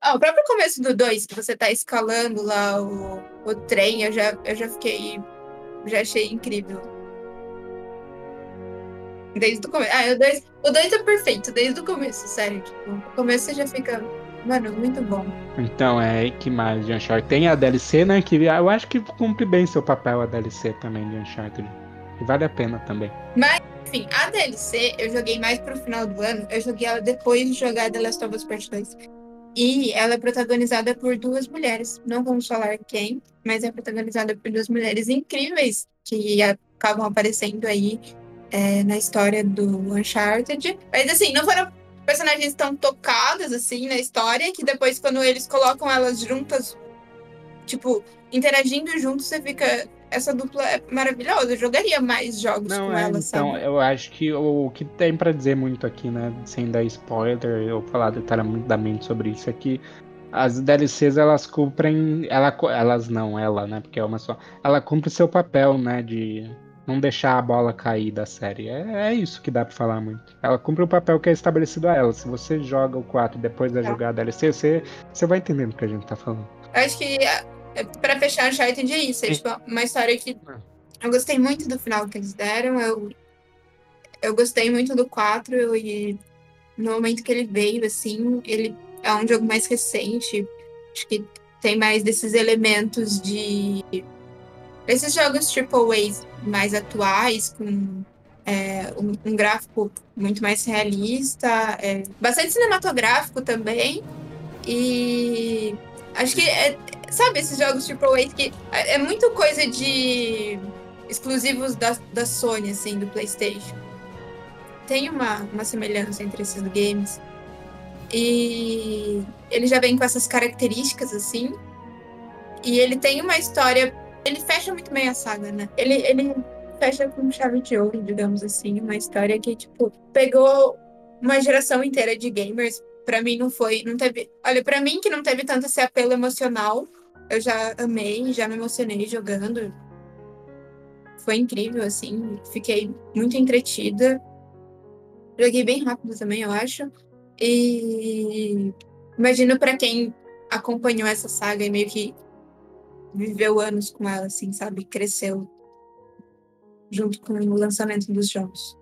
Ah, o próprio começo do 2, que você tá escalando lá o, o trem, eu já, eu já fiquei. Já achei incrível. Desde o começo. Ah, o 2 o dois é perfeito, desde o começo, sério. Tipo, no começo você já fica. Mano, muito bom.
Então, é que mais de Uncharted? Tem a DLC, né? Que eu acho que cumpre bem seu papel a DLC também de Uncharted. E vale a pena também.
Enfim, a DLC eu joguei mais pro final do ano. Eu joguei ela depois de jogar The Last of Us Part 2. E ela é protagonizada por duas mulheres. Não vamos falar quem, mas é protagonizada por duas mulheres incríveis que acabam aparecendo aí é, na história do Uncharted. Mas assim, não foram personagens tão tocadas assim na história que depois, quando eles colocam elas juntas, tipo, interagindo juntos, você fica. Essa dupla é maravilhosa. Eu jogaria mais jogos
Não,
com
é,
elas,
então,
sabe?
eu acho que o, o que tem pra dizer muito aqui, né? Sem dar spoiler ou falar detalhadamente sobre isso, é que as DLCs elas cumprem. Ela, elas não, ela, né? Porque é uma só. Ela cumpre seu papel, né? De não deixar a bola cair da série. É, é isso que dá pra falar muito. Ela cumpre o papel que é estabelecido a ela. Se você joga o 4 depois de
Tá.
jogar a DLC, você, você vai entendendo o que a gente tá falando.
Acho que é, é, pra fechar Uncharted é isso. É tipo, uma história que
Ah.
eu gostei muito do final que eles deram. Eu, eu gostei muito do 4 e no momento que ele veio, assim, ele é um jogo mais recente. Acho que tem mais desses elementos de. Esses jogos A's mais atuais, com é, um, um gráfico muito mais realista, é, bastante cinematográfico também. E acho que é, sabe esses jogos AAA que é, é muito coisa de exclusivos da, da Sony, assim, do PlayStation. Tem uma, uma semelhança entre esses games. E ele já vem com essas características, assim. E ele tem uma história. Ele fecha muito bem a saga, né? Ele, ele fecha com chave de ouro, digamos assim. Uma história que, tipo, pegou uma geração inteira de gamers. Pra mim não foi, não teve. Olha, pra mim que não teve tanto esse apelo emocional, eu já amei, já me emocionei jogando. Foi incrível, assim. Fiquei muito entretida. Joguei bem rápido também, eu acho. E imagino pra quem acompanhou essa saga e meio que viveu anos com ela, assim, sabe? Cresceu junto com o lançamento dos jogos.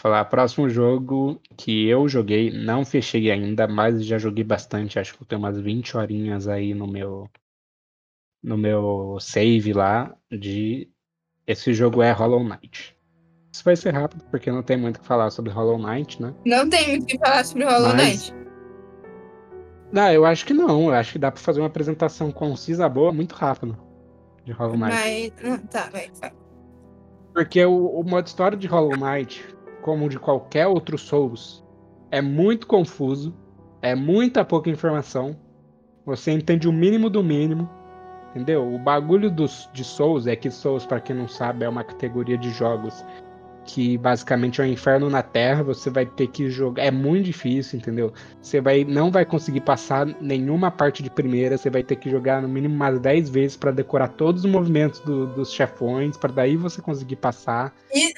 falar, próximo jogo que eu joguei, não fechei ainda, mas já joguei bastante, acho que eu tenho umas 20 horinhas aí no meu no meu save lá de esse jogo é Hollow Knight. Isso vai ser rápido, porque não tem muito o que falar sobre Hollow Knight, né?
Não tem muito o que falar sobre Hollow mas... Knight.
Não, eu acho que não. Eu acho que dá pra fazer uma apresentação concisa boa muito rápido de Hollow Knight.
Mas... Tá, vai, vai.
Porque o, o modo história de Hollow Knight como de qualquer outro Souls, é muito confuso, é muita pouca informação. Você entende o mínimo do mínimo, entendeu? O bagulho dos, de Souls é que Souls, para quem não sabe, é uma categoria de jogos que basicamente é um inferno na Terra. Você vai ter que jogar, é muito difícil, entendeu? Você vai não vai conseguir passar nenhuma parte de primeira. Você vai ter que jogar no mínimo umas 10 vezes para decorar todos os movimentos do, dos chefões, para daí você conseguir passar.
E,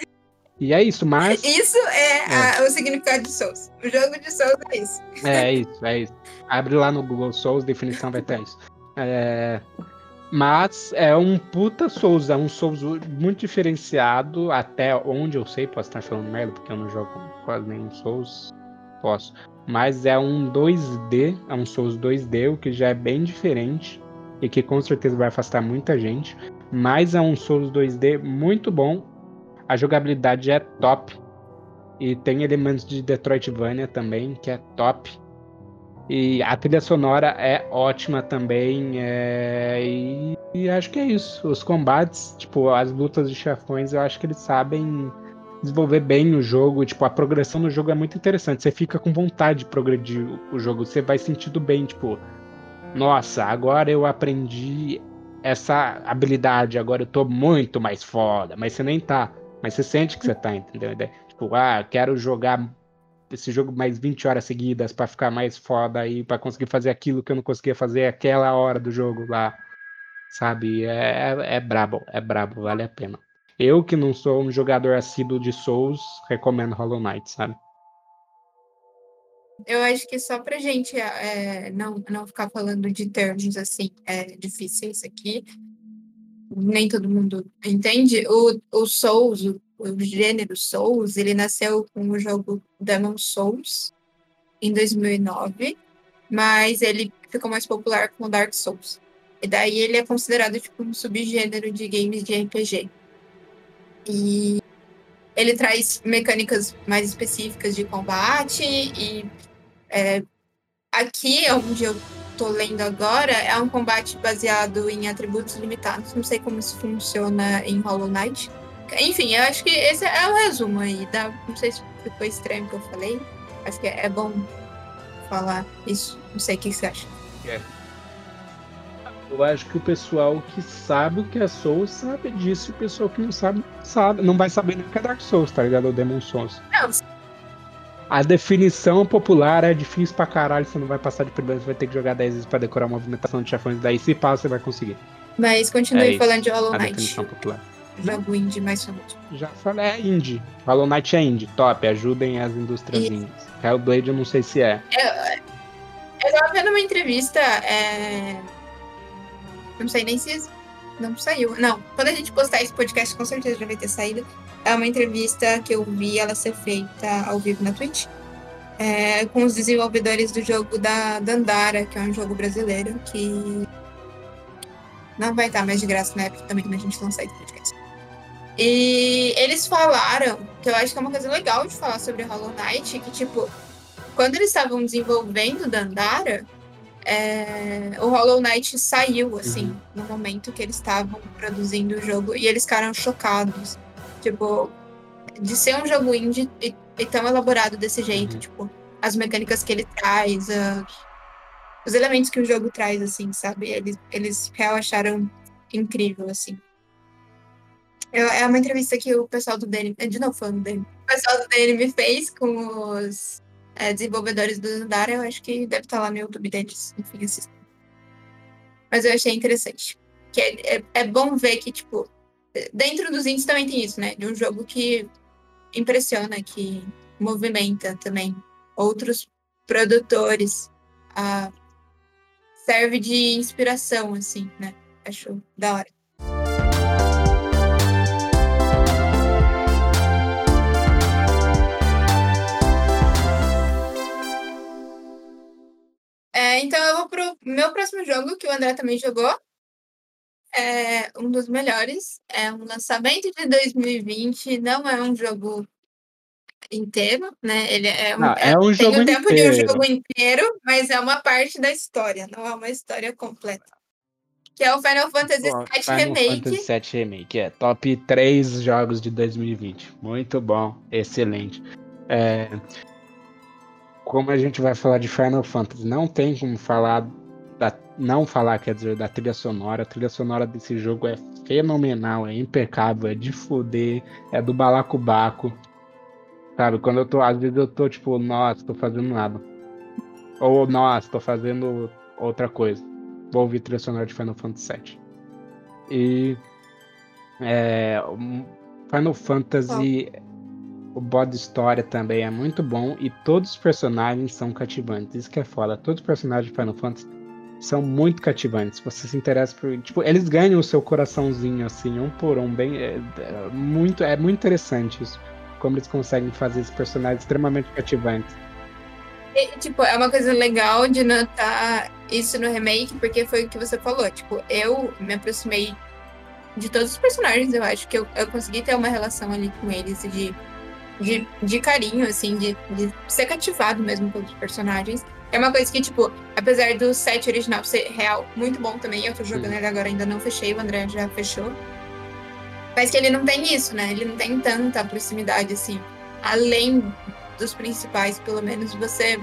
e é isso, mas.
Isso é, é. A, o significado de Souls. O jogo de Souls é isso.
É, é isso, é isso. Abre lá no Google Souls, definição vai ter isso. É, mas é um puta Souls, é um Souls muito diferenciado, até onde eu sei, posso estar falando merda, porque eu não jogo quase nenhum Souls. Posso. Mas é um 2D, é um Souls 2D, o que já é bem diferente e que com certeza vai afastar muita gente. Mas é um Souls 2D muito bom a jogabilidade é top. E tem elementos de Detroitvania também, que é top. E a trilha sonora é ótima também. É... E, e, acho que é isso. Os combates, tipo, as lutas de chefões, eu acho que eles sabem desenvolver bem o jogo. Tipo, a progressão no jogo é muito interessante. Você fica com vontade de progredir o jogo. Você vai sentindo bem, tipo, nossa, agora eu aprendi essa habilidade, agora eu tô muito mais foda. Mas você nem tá. Mas você sente que você tá, entendeu? Tipo, ah, quero jogar esse jogo mais 20 horas seguidas para ficar mais foda aí, para conseguir fazer aquilo que eu não conseguia fazer aquela hora do jogo lá. Sabe? É, é, é brabo, é brabo, vale a pena. Eu que não sou um jogador assíduo de Souls, recomendo Hollow Knight, sabe?
Eu acho que só pra gente é, não, não ficar falando de termos assim é, difíceis aqui, nem todo mundo entende, o, o Souls, o gênero Souls, ele nasceu com o jogo Demon Souls em 2009, mas ele ficou mais popular com Dark Souls. E daí ele é considerado tipo um subgênero de games de RPG. E ele traz mecânicas mais específicas de combate e é, aqui onde eu tô lendo agora é um combate baseado em atributos limitados. Não sei como isso funciona em Hollow Knight. Enfim, eu acho que esse é o resumo aí. Dá, não sei se ficou estranho o que eu falei. Acho que é bom falar isso. Não sei o que você acha. É.
Eu acho que o pessoal que sabe o que é Souls sabe disso, e o pessoal que não sabe, sabe. Não vai saber nem o que é Dark Souls, tá ligado? O Demon Souls.
Não,
a definição popular é difícil pra caralho, você não vai passar de primeiro, você vai ter que jogar 10 vezes pra decorar a movimentação de chefões, daí se passa, você vai conseguir.
Mas continue é falando de Hollow Knight.
A definição popular.
Jogo indie mais famoso.
Já falei, é indie. Hollow Knight é indie, top, ajudem as indústrias Isso. indies. Hellblade eu não sei se é.
Eu, eu tava vendo uma entrevista, é... não sei nem se não saiu. Não, quando a gente postar esse podcast, com certeza já vai ter saído. É uma entrevista que eu vi ela ser feita ao vivo na Twitch. É, com os desenvolvedores do jogo da Dandara, que é um jogo brasileiro, que não vai estar mais de graça na época também quando a gente esse podcast. E eles falaram, que eu acho que é uma coisa legal de falar sobre Hollow Knight, que tipo, quando eles estavam desenvolvendo Dandara, é, o Hollow Knight saiu, assim, uhum. no momento que eles estavam produzindo o jogo, e eles ficaram chocados. Tipo, de ser um jogo indie e, e tão elaborado desse jeito, uhum. tipo, as mecânicas que ele traz, uh, os elementos que o jogo traz, assim, sabe? Eles, eles real acharam incrível, assim. Eu, é uma entrevista que o pessoal do DN, de novo falando dele, o pessoal do DN me fez com os é, desenvolvedores do Zandara, eu acho que deve estar lá no YouTube deles. Enfim, assistam. Mas eu achei interessante. que é, é, é bom ver que, tipo, dentro dos indies também tem isso, né? De um jogo que impressiona, que movimenta também outros produtores. Ah, serve de inspiração, assim, né? Acho da hora. É, então eu vou pro meu próximo jogo, que o André também jogou. É um dos melhores. É um lançamento de 2020. Não é um jogo inteiro, né? Ele é um,
não, é um
tem
jogo
o tempo
inteiro.
de um jogo inteiro, mas é uma parte da história, não é uma história completa. Que é o Final Fantasy VII
Final
Remake.
Fantasy VII Remake, é top 3 jogos de 2020. Muito bom, excelente. É, como a gente vai falar de Final Fantasy, não tem como falar da, não falar, quer dizer, da trilha sonora. A trilha sonora desse jogo é fenomenal, é impecável, é de foder, é do balacobaco. Sabe, quando eu tô, às vezes eu tô tipo, nossa, tô fazendo nada. Ou, nossa, tô fazendo outra coisa. Vou ouvir trilha sonora de Final Fantasy VII. E é, Final Fantasy, oh. O bode história também é muito bom e todos os personagens são cativantes. Isso que é foda. Todos os personagens de Final Fantasy são muito cativantes. Você se interessa por. Tipo, eles ganham o seu coraçãozinho, assim, um por um. Bem, é, é muito, é muito interessante isso como eles conseguem fazer esses personagens extremamente cativantes.
E, tipo, é uma coisa legal de notar isso no remake, porque foi o que você falou. Tipo, eu me aproximei de todos os personagens, eu acho que eu, eu consegui ter uma relação ali com eles de, de, de carinho, assim, de, de ser cativado mesmo pelos personagens. É uma coisa que, tipo, apesar do set original ser real, muito bom também, eu tô jogando ele agora, ainda não fechei, o André já fechou. Mas que ele não tem isso, né? Ele não tem tanta proximidade assim. Além dos principais, pelo menos você.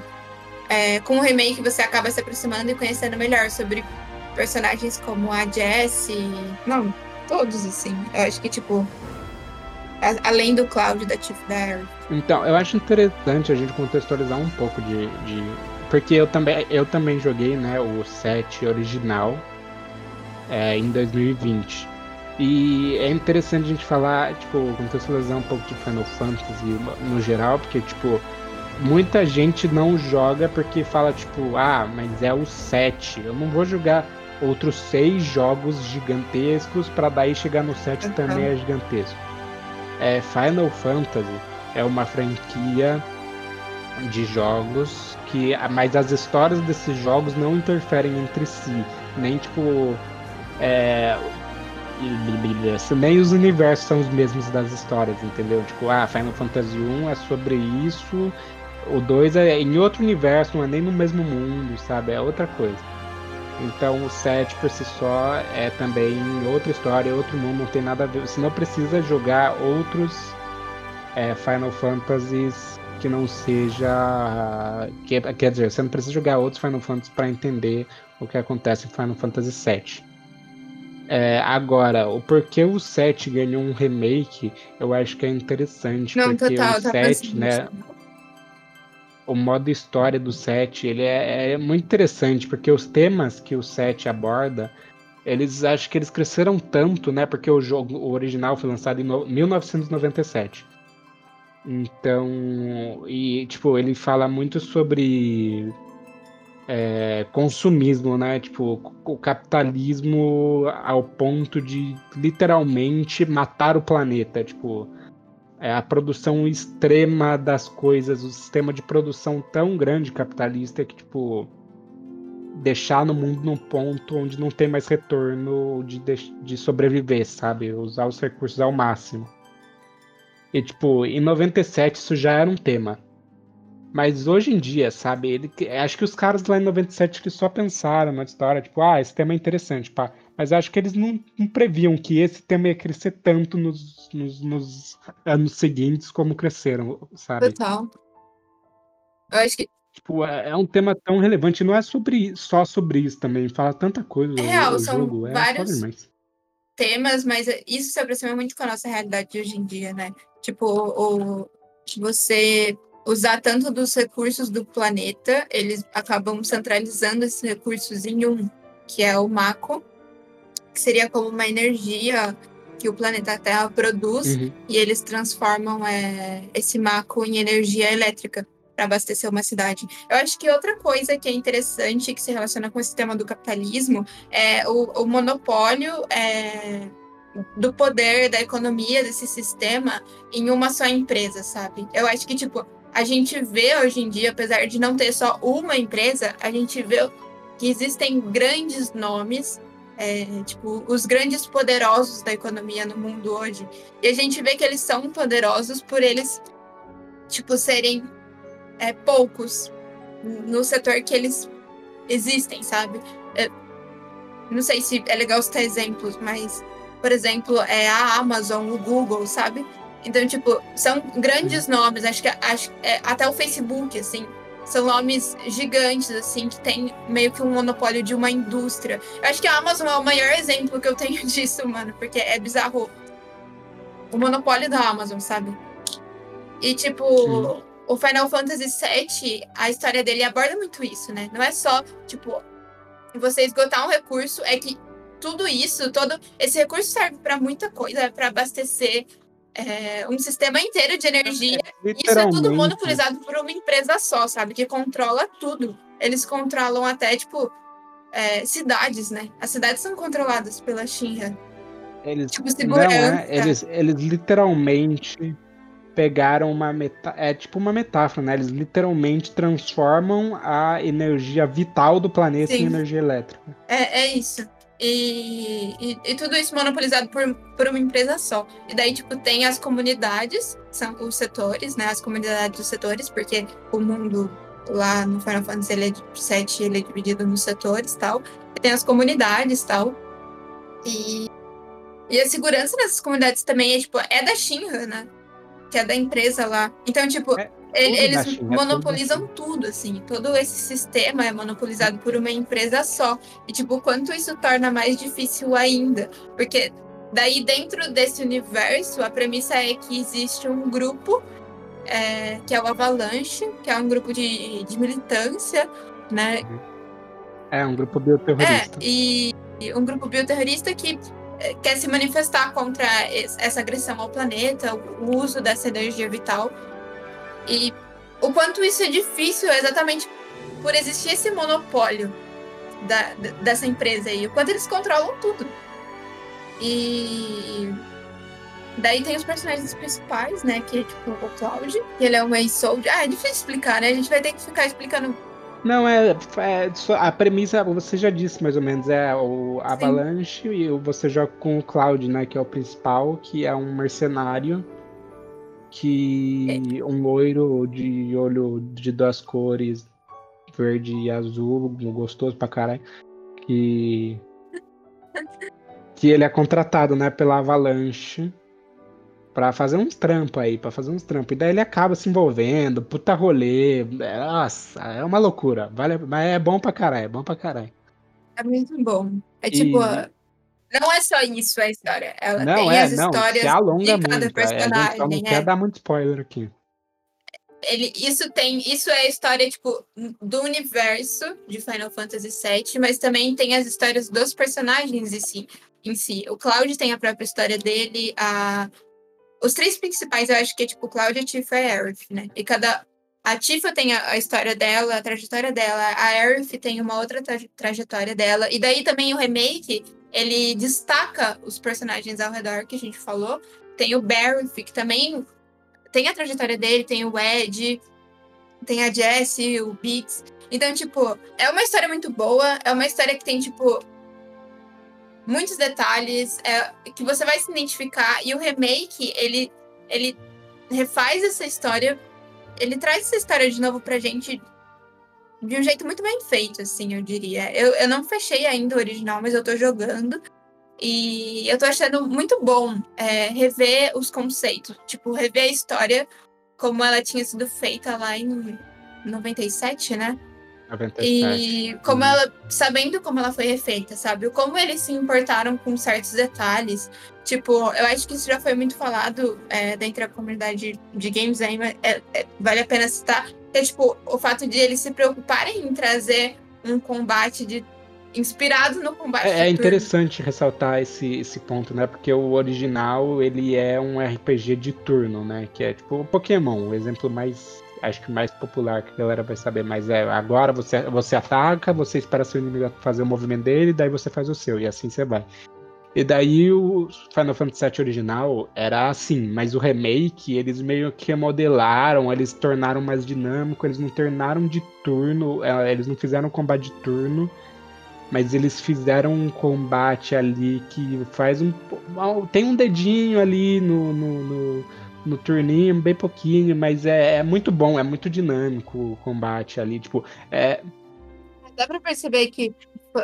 É, com o remake você acaba se aproximando e conhecendo melhor sobre personagens como a Jessie. Não, todos assim. Eu acho que, tipo. Além do Cloud da Tiff da
Então, eu acho interessante a gente contextualizar um pouco de. de... Porque eu também, eu também joguei né, o set original é, em 2020. E é interessante a gente falar, tipo, contextualizar um pouco de Final Fantasy no geral, porque, tipo, muita gente não joga porque fala, tipo, ah, mas é o 7. Eu não vou jogar outros seis jogos gigantescos para daí chegar no 7 uhum. também é gigantesco. É, Final Fantasy é uma franquia de jogos que. Mas as histórias desses jogos não interferem entre si. Nem tipo. É, nem os universos são os mesmos das histórias, entendeu? Tipo, ah, Final Fantasy 1 é sobre isso, o 2 é em outro universo, não é nem no mesmo mundo, sabe? É outra coisa. Então o 7 por si só é também outra história, outro mundo, não tem nada a ver. Você não precisa jogar outros é, Final Fantasies que não seja. Que, quer dizer, você não precisa jogar outros Final Fantasies para entender o que acontece em Final Fantasy 7. É, agora, o porquê o 7 ganhou um remake, eu acho que é interessante.
Não,
porque
total,
o 7, tá né? O modo história do 7, ele é, é, muito interessante, porque os temas que o 7 aborda, eles acho que eles cresceram tanto, né? Porque o jogo o original foi lançado em no, 1997. Então, e tipo, ele fala muito sobre é, consumismo, né? Tipo, o capitalismo ao ponto de literalmente matar o planeta. Tipo, é a produção extrema das coisas, o sistema de produção tão grande capitalista que, tipo, deixar no mundo num ponto onde não tem mais retorno de, de sobreviver, sabe? Usar os recursos ao máximo. E, tipo, em 97 isso já era um tema mas hoje em dia, sabe, ele, acho que os caras lá em 97 que só pensaram na história, tipo, ah, esse tema é interessante, pá. Mas acho que eles não, não previam que esse tema ia crescer tanto nos, nos, nos, anos seguintes como cresceram, sabe?
Total. Eu acho que.
Tipo, é, é um tema tão relevante, não é sobre, só sobre isso também, fala tanta coisa.
É real, o, são jogo, é vários temas, mas isso se aproxima muito com a nossa realidade de hoje em dia, né? Tipo, o, você usar tanto dos recursos do planeta, eles acabam centralizando esses recursos em um, que é o Mako, que seria como uma energia que o planeta Terra produz
Uhum.
e eles transformam é, esse maco em energia elétrica para abastecer uma cidade. Eu acho que outra coisa que é interessante que se relaciona com o sistema do capitalismo é o, o monopólio é, do poder da economia desse sistema em uma só empresa, sabe? Eu acho que tipo a gente vê hoje em dia, apesar de não ter só uma empresa, a gente vê que existem grandes nomes é, tipo, os grandes poderosos da economia no mundo hoje. E a gente vê que eles são poderosos por eles, tipo, serem é, poucos no setor que eles existem, sabe? É, não sei se é legal citar exemplos, mas, por exemplo, é a Amazon, o Google, sabe? Então, tipo, são grandes nomes, acho que acho, é, até o Facebook, assim, são nomes gigantes, assim, que tem meio que um monopólio de uma indústria. Eu acho que a Amazon é o maior exemplo que eu tenho disso, mano, porque é bizarro o monopólio da Amazon, sabe? E, tipo,
Sim.
o Final Fantasy VII, a história dele aborda muito isso, né? Não é só, tipo, você esgotar um recurso, é que tudo isso, todo esse recurso serve para muita coisa, é para abastecer é, um sistema inteiro de energia. Isso é tudo monopolizado por uma empresa só, sabe? Que controla tudo. Eles controlam até, tipo, é, cidades, né? As cidades são controladas pela Shinra.
Eles,
Tipo,
não,
segurança.
é, eles, eles literalmente pegaram uma meta, é tipo uma metáfora, né? Eles literalmente transformam a energia vital do planeta
Sim.
em energia elétrica.
É, é isso. E, e, e tudo isso monopolizado por, por uma empresa só. E daí, tipo, tem as comunidades, são os setores, né? As comunidades dos setores, porque o mundo lá no Final Fantasy ele é, 7 ele é dividido nos setores tal. E tem as comunidades tal. E, e a segurança nessas comunidades também é, tipo, é da Shinra, né? Que é da empresa lá. Então, tipo,
É
eles
Shinra, é tudo da
monopolizam tudo, assim. Todo esse sistema é monopolizado por uma empresa só. E, tipo, o quanto isso torna mais difícil ainda. Porque daí, dentro desse universo, a premissa é que existe um grupo, é, que é o Avalanche, que é um grupo de, de militância, né?
É um grupo
É,
bioterrorista.
e e um grupo bioterrorista que eh, quer se manifestar contra es- essa agressão ao planeta, o uso dessa energia vital. E o quanto isso é difícil é exatamente por existir esse monopólio da- dessa empresa aí, o quanto eles controlam tudo. E daí tem os personagens principais, né? Que é tipo o Cloud, que ele é um ex-soldier. Ah, é difícil explicar, né? A gente vai ter que ficar explicando.
Não, é, é a premissa, você já disse mais ou menos, é o Avalanche e o- você joga com o Cloud, né, que é o principal, que é um mercenário que um loiro de olho de duas cores, verde e azul, gostoso pra caralho, que que ele é contratado, né, pela Avalanche pra fazer uns trampos aí, pra fazer uns trampos. E daí ele acaba se envolvendo, puta rolê. é, Nossa, é uma loucura. Vale, mas é bom pra caralho, é bom pra caralho.
É muito bom. É
E-
tipo. Não é só isso a história. Ela
Não,
tem
é,
as
não,
histórias
se alonga
de cada
muito. é,
personagem.
não
é.
quer dar muito spoiler aqui.
Ele, isso tem, isso é a história tipo do universo de Final Fantasy VII, mas também tem as histórias dos personagens em si. Em si. O Cloud tem a própria história dele. A... Os três principais, eu acho que é tipo Cloud, Tifa e Aerith, né? E cada a Tifa tem a, a história dela, a trajetória dela. A Aerith tem uma outra traje- trajetória dela. E daí também o remake, ele destaca os personagens ao redor que a gente falou. Tem o Barrett, que também tem a trajetória dele, tem o Ed, tem a Jessie, o Beats. Então, tipo, é uma história muito boa, é uma história que tem, tipo, muitos detalhes, é, que você vai se identificar. E o remake, ele, ele refaz essa história, ele traz essa história de novo pra gente de um jeito muito bem feito, assim, eu diria. Eu, eu não fechei ainda o original, mas eu tô jogando. E eu tô achando muito bom é, rever os conceitos. Tipo, rever a história como ela tinha sido feita lá em 97, né?
97.
E como
Uhum.
ela, sabendo como ela foi refeita, sabe? Como eles se importaram com certos detalhes. Tipo, eu acho que isso já foi muito falado é, dentro da comunidade de games aí, mas é- é- vale a pena citar. É tipo, o fato de eles se preocuparem em trazer um combate de inspirado no combate.
É, é interessante ressaltar esse, esse ponto, né? Porque o original ele é um RPG de turno, né? Que é tipo o Pokémon, o exemplo mais acho que mais popular que a galera vai saber, mas é agora você, você ataca, você espera seu inimigo fazer o movimento dele, daí você faz o seu, e assim você vai. E daí o Final Fantasy VII original era assim, mas o remake eles meio que remodelaram, eles tornaram mais dinâmico, eles não tornaram de turno, é, eles não fizeram combate de turno, mas eles fizeram um combate ali que faz um. Tem um dedinho ali no, no, no, no turninho, bem pouquinho, mas é, é, muito bom, é muito dinâmico o combate ali. Tipo, é...
Dá pra perceber que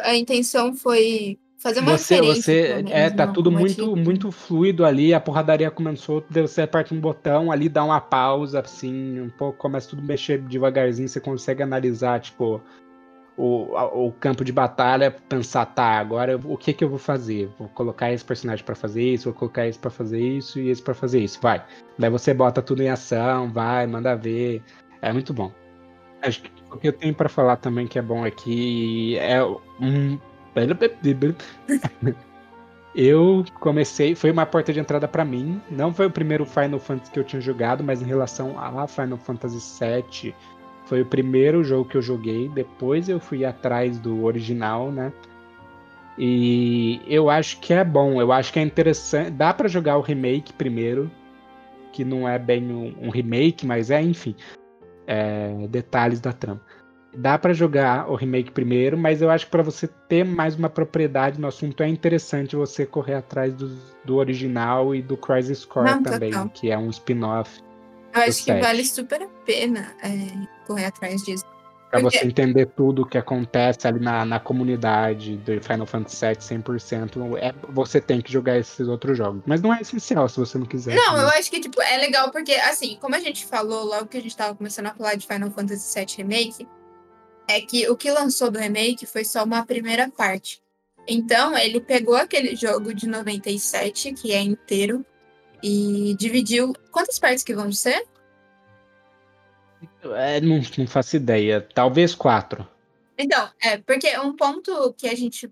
a intenção foi fazer uma
você, Você, é, tá tudo muito, muito fluido ali, a porradaria começou, você aperta um botão ali, dá uma pausa, assim, um pouco, começa tudo a mexer devagarzinho, você consegue analisar, tipo, o, o campo de batalha, pensar, tá, agora o que que eu vou fazer? Vou colocar esse personagem para fazer isso, vou colocar esse para fazer isso e esse para fazer isso, vai. Daí você bota tudo em ação, vai, manda ver, é muito bom. Acho que o que eu tenho para falar também que é bom aqui é um eu comecei, foi uma porta de entrada para mim. Não foi o primeiro Final Fantasy que eu tinha jogado, mas em relação a Final Fantasy VII, foi o primeiro jogo que eu joguei. Depois eu fui atrás do original, né? E eu acho que é bom, eu acho que é interessante. Dá para jogar o remake primeiro, que não é bem um, um remake, mas é, enfim, é, detalhes da trama dá para jogar o remake primeiro, mas eu acho que para você ter mais uma propriedade no assunto é interessante você correr atrás do, do original e do Crisis Core Não, também, total. que é um spin-off.
Eu acho que vale super a pena é, correr atrás disso.
Pra Porque... você entender tudo o que acontece ali na, na comunidade do Final Fantasy VII 100%, é, você tem que jogar esses outros jogos. Mas não é essencial se você não quiser.
Não, também. eu acho que tipo, é legal porque, assim, como a gente falou logo que a gente tava começando a falar de Final Fantasy VII Remake, é que o que lançou do remake foi só uma primeira parte. Então, ele pegou aquele jogo de 97, que é inteiro, e dividiu. Quantas partes que vão ser?
É, não, não faço ideia. Talvez quatro.
Então, é, porque um ponto que a gente.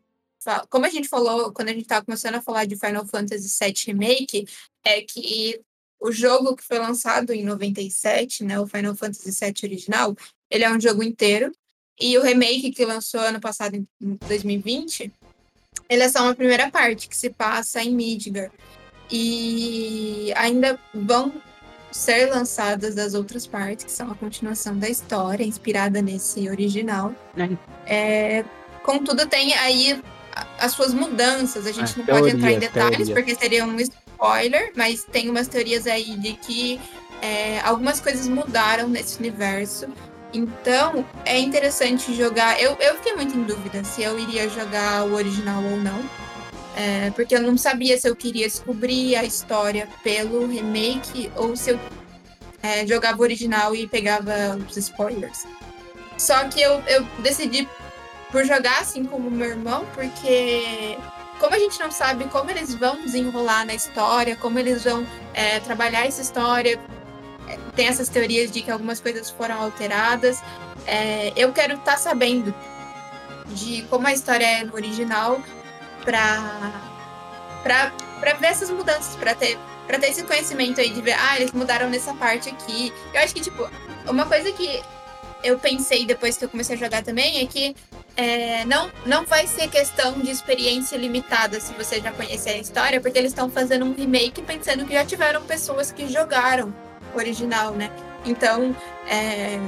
Como a gente falou quando a gente estava começando a falar de Final Fantasy VII Remake, é que o jogo que foi lançado em 97, né, o Final Fantasy VII original, ele é um jogo inteiro e o remake que lançou ano passado, em 2020, ele é só uma primeira parte, que se passa em Midgar. E ainda vão ser lançadas as outras partes, que são a continuação da história, inspirada nesse original. É. É, contudo, tem aí as suas mudanças. A gente é, não teoria, pode entrar em detalhes, teoria. porque seria um spoiler, mas tem umas teorias aí de que é, algumas coisas mudaram nesse universo. Então, é interessante jogar. Eu, eu fiquei muito em dúvida se eu iria jogar o original ou não. É, porque eu não sabia se eu queria descobrir a história pelo remake ou se eu é, jogava o original e pegava os spoilers. Só que eu, eu decidi por jogar assim como meu irmão, porque como a gente não sabe como eles vão desenrolar na história, como eles vão é, trabalhar essa história, tem essas teorias de que algumas coisas foram alteradas. É, eu quero estar tá sabendo de como a história é no original para ver essas mudanças, para ter para ter esse conhecimento aí de ver, ah, eles mudaram nessa parte aqui. Eu acho que, tipo, uma coisa que eu pensei depois que eu comecei a jogar também é que é, não, não vai ser questão de experiência limitada se você já conhecer a história, porque eles estão fazendo um remake pensando que já tiveram pessoas que jogaram original, né? Então, é,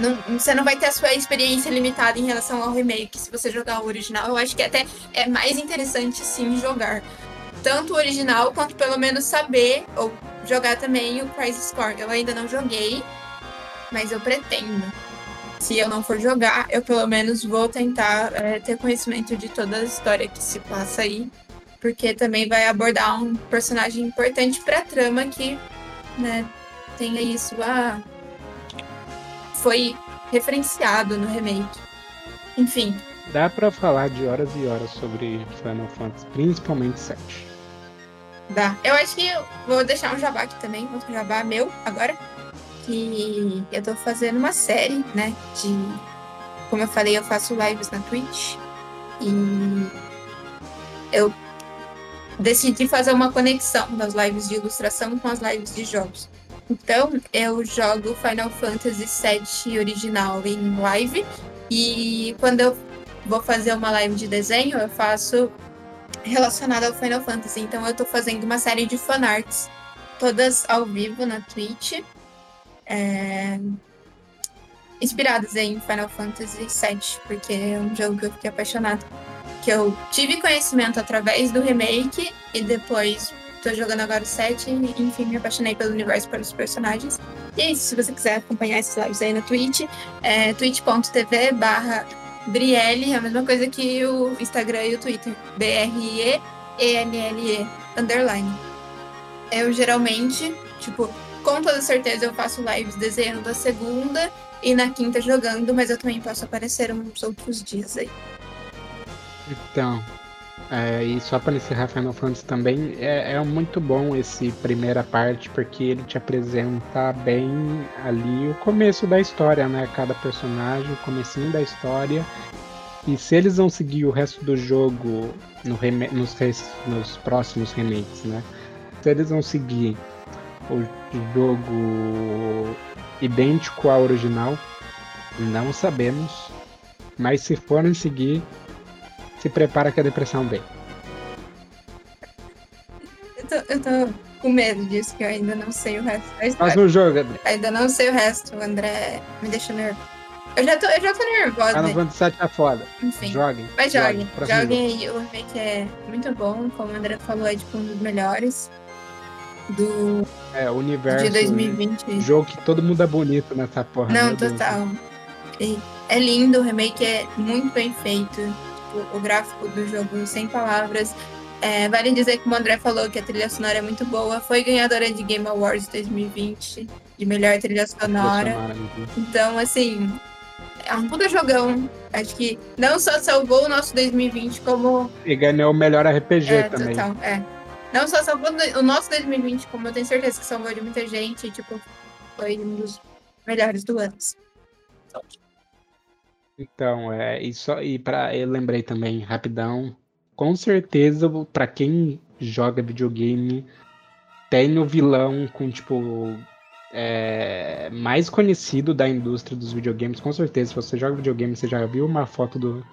não, você não vai ter a sua experiência limitada em relação ao remake se você jogar o original. Eu acho que até é mais interessante sim jogar tanto o original quanto pelo menos saber ou jogar também o Crisis Core. Eu ainda não joguei, mas eu pretendo. Se eu não for jogar, eu pelo menos vou tentar é, ter conhecimento de toda a história que se passa aí, porque também vai abordar um personagem importante para a trama que né, tenha isso ah, foi referenciado no remake. Enfim.
Dá para falar de horas e horas sobre Final Fantasy, principalmente 7.
Dá. Eu acho que eu vou deixar um jabá aqui também, outro jabá meu agora. Que eu tô fazendo uma série, né, de como eu falei, eu faço lives na Twitch. E eu decidi fazer uma conexão das lives de ilustração com as lives de jogos. Então, eu jogo Final Fantasy VII original em live. E quando eu vou fazer uma live de desenho, eu faço relacionada ao Final Fantasy. Então, eu tô fazendo uma série de fanarts, todas ao vivo na Twitch. É... Inspiradas em Final Fantasy VII, porque é um jogo que eu fiquei apaixonada. Que eu tive conhecimento através do remake e depois tô jogando agora o 7 e, enfim, me apaixonei pelo universo, pelos personagens. E é isso, se você quiser acompanhar esses lives aí no Twitch, é twitch.tv barra Brielle, é a mesma coisa que o Instagram e o Twitter, B-R-E-E-L-L-E, underline. Eu geralmente, tipo, com toda certeza eu faço lives desenhando a segunda e na quinta jogando, mas eu também posso aparecer uns outros dias aí.
Então, é, e só para encerrar Final Fantasy também, é, é, muito bom esse primeira parte, porque ele te apresenta bem ali o começo da história, né? Cada personagem, o comecinho da história. E se eles vão seguir o resto do jogo no nos, nos próximos remakes, né? Se eles vão seguir o jogo idêntico ao original, não sabemos. Mas se forem seguir, se prepara que a depressão vem.
Eu tô, eu tô com medo disso, que eu ainda não sei o resto da
história. Um jogo, André.
Ainda não sei o resto, o André me deixa nervoso. Eu já tô, eu já tô nervosa.
Ah, no Band 7 tá foda.
Enfim.
Joguem.
Mas joguem. Joguem aí. O remake é muito bom. Como o André falou, é tipo um dos melhores do.
É, o universo.
De 2020.
Jogo que todo mundo é bonito nessa porra.
Não, total. É lindo, o remake é muito bem feito o, o gráfico do jogo sem palavras. É, vale dizer que o André falou que a trilha sonora é muito boa. Foi ganhadora de Game Awards 2020 de melhor trilha sonora. Então, assim, é um puta jogão. Acho que não só salvou o nosso 2020, como.
E ganhou o melhor RPG
é,
também.
Total, é. Não só salvou o nosso 2020, como eu tenho certeza que salvou de muita gente. Tipo, foi um dos melhores do ano. Então,
então, é, e só e para eu lembrei também rapidão, com certeza para quem joga videogame tem o vilão com tipo é, mais conhecido da indústria dos videogames, com certeza. Se você joga videogame, você já viu uma foto do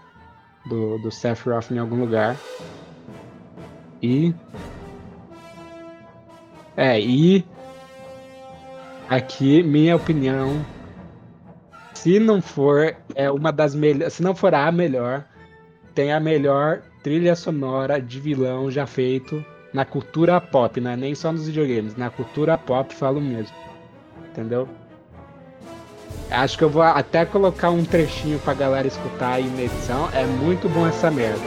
do, do Sephiroth em algum lugar. E é, e aqui minha opinião se não for é uma das melhores, se não for a melhor, tem a melhor trilha sonora de vilão já feito na cultura pop, não é nem só nos videogames, na cultura pop falo mesmo. Entendeu? Acho que eu vou até colocar um trechinho pra galera escutar aí na edição. É muito bom essa merda.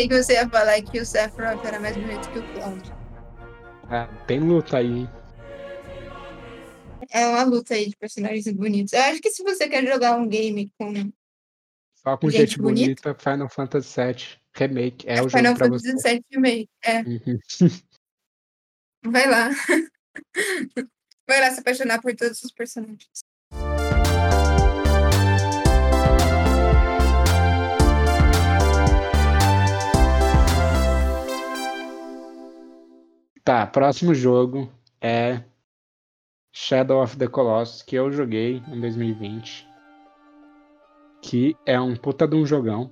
Achei que você ia falar que o Sephiroth era mais bonito que o Cloud.
Ah, tem luta aí.
É uma luta aí de personagens bonitos. Eu acho que se você quer jogar um game com.
Só com gente, gente bonita, Final Fantasy VII Remake. É, é o jogo
Final Fantasy
você.
VII Remake, é. Uhum. Vai lá. Vai lá se apaixonar por todos os personagens.
Tá, próximo jogo é Shadow of the Colossus, que eu joguei em 2020. Que é um puta de um jogão.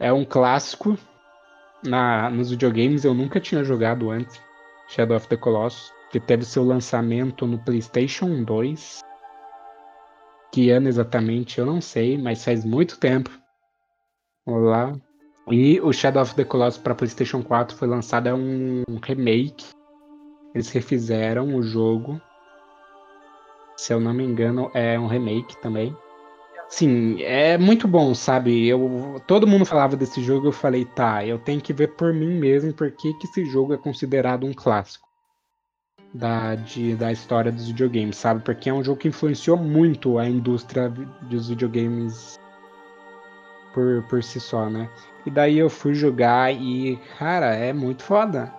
É um clássico na, nos videogames, eu nunca tinha jogado antes. Shadow of the Colossus, que teve seu lançamento no PlayStation 2. Que ano exatamente, eu não sei, mas faz muito tempo. Vamos lá. E o Shadow of the Colossus para PlayStation 4 foi lançado é um remake. Eles refizeram o jogo se eu não me engano, é um remake também. Sim, é muito bom, sabe? Eu, todo mundo falava desse jogo, eu falei, tá, eu tenho que ver por mim mesmo porque que esse jogo é considerado um clássico da, de, da história dos videogames, sabe? Porque é um jogo que influenciou muito a indústria dos videogames por, por si só, né? E daí eu fui jogar e, cara, é muito foda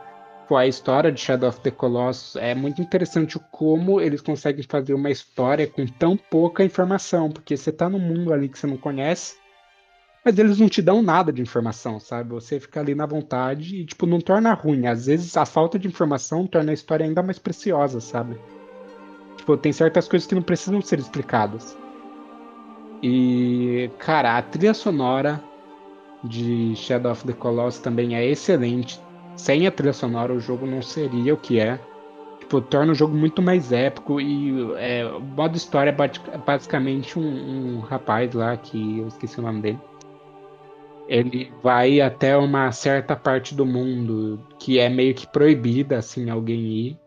a história de Shadow of the Colossus é muito interessante como eles conseguem fazer uma história com tão pouca informação, porque você tá num mundo ali que você não conhece, mas eles não te dão nada de informação, sabe? Você fica ali na vontade e, tipo, não torna ruim. Às vezes a falta de informação torna a história ainda mais preciosa, sabe? Tipo, tem certas coisas que não precisam ser explicadas. E, cara, a trilha sonora de Shadow of the Colossus também é excelente sem a trilha sonora o jogo não seria o que é. Tipo, torna o jogo muito mais épico e é, o modo história é basicamente um, um rapaz lá que eu esqueci o nome dele. Ele vai até uma certa parte do mundo que é meio que proibida assim alguém ir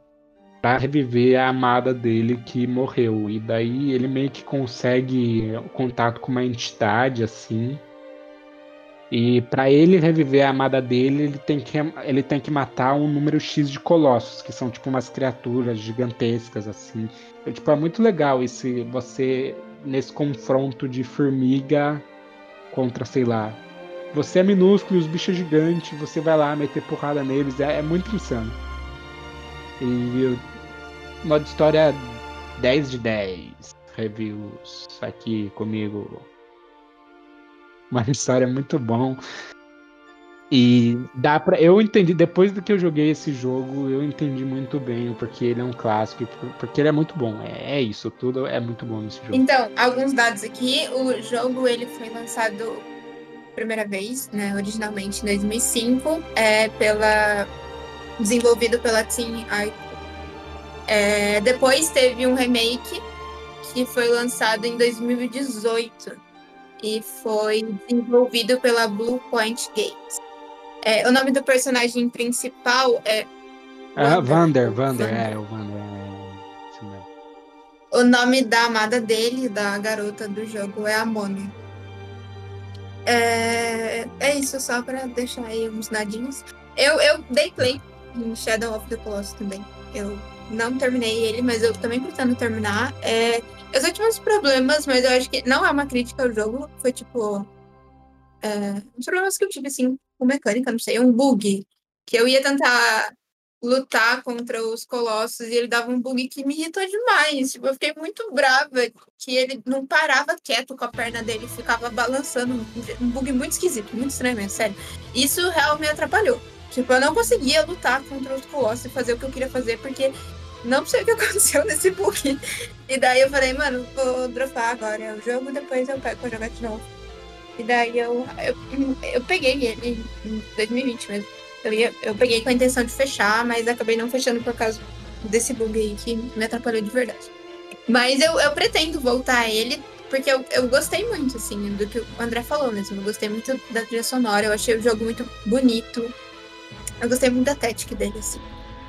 para reviver a amada dele que morreu e daí ele meio que consegue contato com uma entidade assim e para ele reviver a amada dele, ele tem, que, ele tem que matar um número X de colossos, que são tipo umas criaturas gigantescas, assim. É, tipo, é muito legal esse você nesse confronto de formiga contra, sei lá. Você é minúsculo e os bichos gigantes, você vai lá meter porrada neles, é, é muito insano. E modo história 10 de 10 reviews aqui comigo uma história muito bom. E dá para eu entendi depois do que eu joguei esse jogo, eu entendi muito bem porque ele é um clássico, porque ele é muito bom. É, é isso, tudo é muito bom nesse jogo.
Então, alguns dados aqui, o jogo ele foi lançado primeira vez, né, originalmente em 2005, é pela desenvolvido pela Team Ico. É, depois teve um remake que foi lançado em 2018 e foi desenvolvido pela Blue Point Games. É, o nome do personagem principal é.
Ah, Vander, Vander, é, o Vander. É...
O nome da amada dele, da garota do jogo, é Amônia. É, é isso, só para deixar aí uns dadinhos. Eu, eu dei play em Shadow of the Colossus também. Eu não terminei ele, mas eu também pretendo terminar. É, eu só tive uns problemas, mas eu acho que não é uma crítica ao jogo. Foi tipo. É, uns problemas que eu tive, assim, com mecânica, não sei, um bug. Que eu ia tentar lutar contra os colossos e ele dava um bug que me irritou demais. Tipo, eu fiquei muito brava que ele não parava quieto com a perna dele, ficava balançando. Um bug muito esquisito, muito estranho mesmo, sério. Isso realmente me atrapalhou. Tipo, eu não conseguia lutar contra os colossos e fazer o que eu queria fazer, porque não sei o que aconteceu nesse bug. E daí eu falei, mano, vou dropar agora o jogo, depois eu pego pra jogar de novo. E daí eu, eu, eu peguei ele em 2020 mesmo. Eu, ia, eu peguei com a intenção de fechar, mas acabei não fechando por causa desse bug aí que me atrapalhou de verdade. Mas eu, eu pretendo voltar a ele, porque eu, eu gostei muito, assim, do que o André falou mesmo. Eu gostei muito da trilha sonora, eu achei o jogo muito bonito. Eu gostei muito da tética dele, assim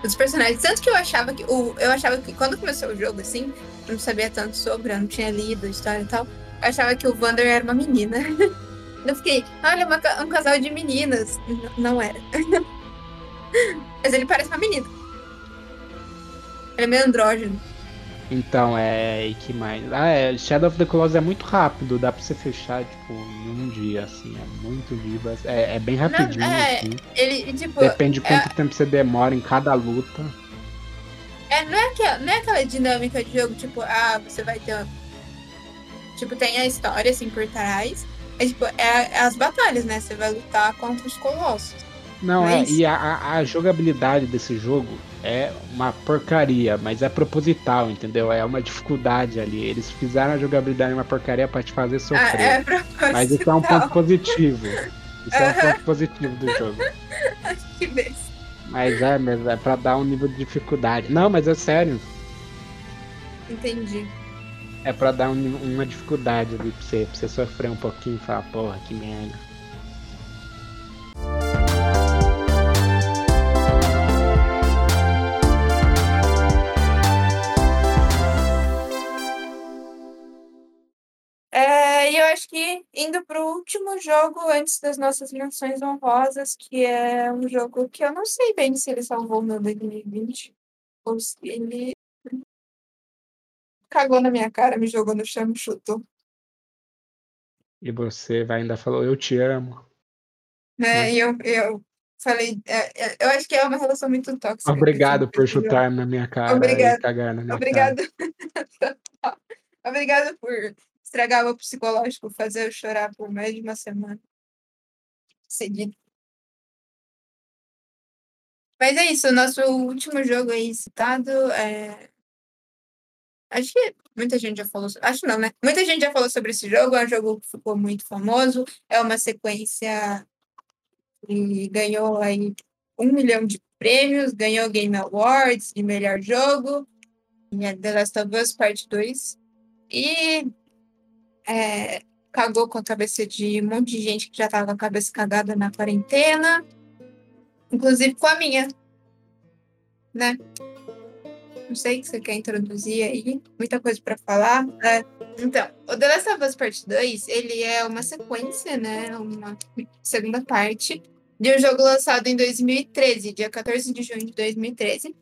os personagens. Tanto que eu achava que. O, eu achava que quando começou o jogo, assim, eu não sabia tanto sobre, eu não tinha lido a história e tal. Eu achava que o Wander era uma menina. Eu fiquei, olha, uma, um casal de meninas. Não era. Mas ele parece uma menina. Ele é meio andrógeno.
Então, é. E que mais? Ah, é. Shadow of the Colossus é muito rápido, dá pra você fechar, tipo, em um dia, assim. É muito viva. É, é bem rapidinho. Não, é, assim.
ele, tipo.
Depende de quanto é... tempo você demora em cada luta.
É, não é, aquela, não é aquela dinâmica de jogo, tipo, ah, você vai ter. Tipo, tem a história, assim, por trás. É, tipo, é, é as batalhas, né? Você vai lutar contra os colossos.
Não, mas... é, e a, a, jogabilidade desse jogo é uma porcaria, mas é proposital, entendeu? É uma dificuldade ali. Eles fizeram a jogabilidade uma porcaria para te fazer sofrer. Ah, é mas isso é um ponto positivo. Isso é um ponto positivo do jogo. que besta. Mas é, mas é pra dar um nível de dificuldade. Não, mas é sério.
Entendi.
É pra dar um, uma dificuldade ali pra você, pra você sofrer um pouquinho e falar, porra, que merda.
Acho que indo pro último jogo antes das nossas menções honrosas, que é um jogo que eu não sei bem se ele salvou no 2020 ou se ele cagou na minha cara, me jogou no chão e me chutou.
E você vai ainda falou, eu te amo.
É, e eu, eu falei, é, é, eu acho que é uma relação muito tóxica.
Obrigado por chutar na minha cara Obrigado. e cagar na minha
Obrigado. cara. Obrigado por estragar o psicológico, fazer eu chorar por mais de uma semana seguida. Mas é isso, o nosso último jogo aí citado é Acho que muita gente já falou. Acho não, né? Muita gente já falou sobre esse jogo. É um jogo que ficou muito famoso. É uma sequência que ganhou aí um milhão de prêmios. Ganhou Game Awards de melhor jogo. E é The Last of Us Part 2. E é, cagou com a cabeça de um monte de gente que já tava com a cabeça cagada na quarentena. Inclusive com a minha. Né? Não sei que você quer introduzir aí. Muita coisa para falar. É, então, o The Last of Us Part 2, ele é uma sequência, né? Uma segunda parte de um jogo lançado em 2013, dia 14 de junho de 2013,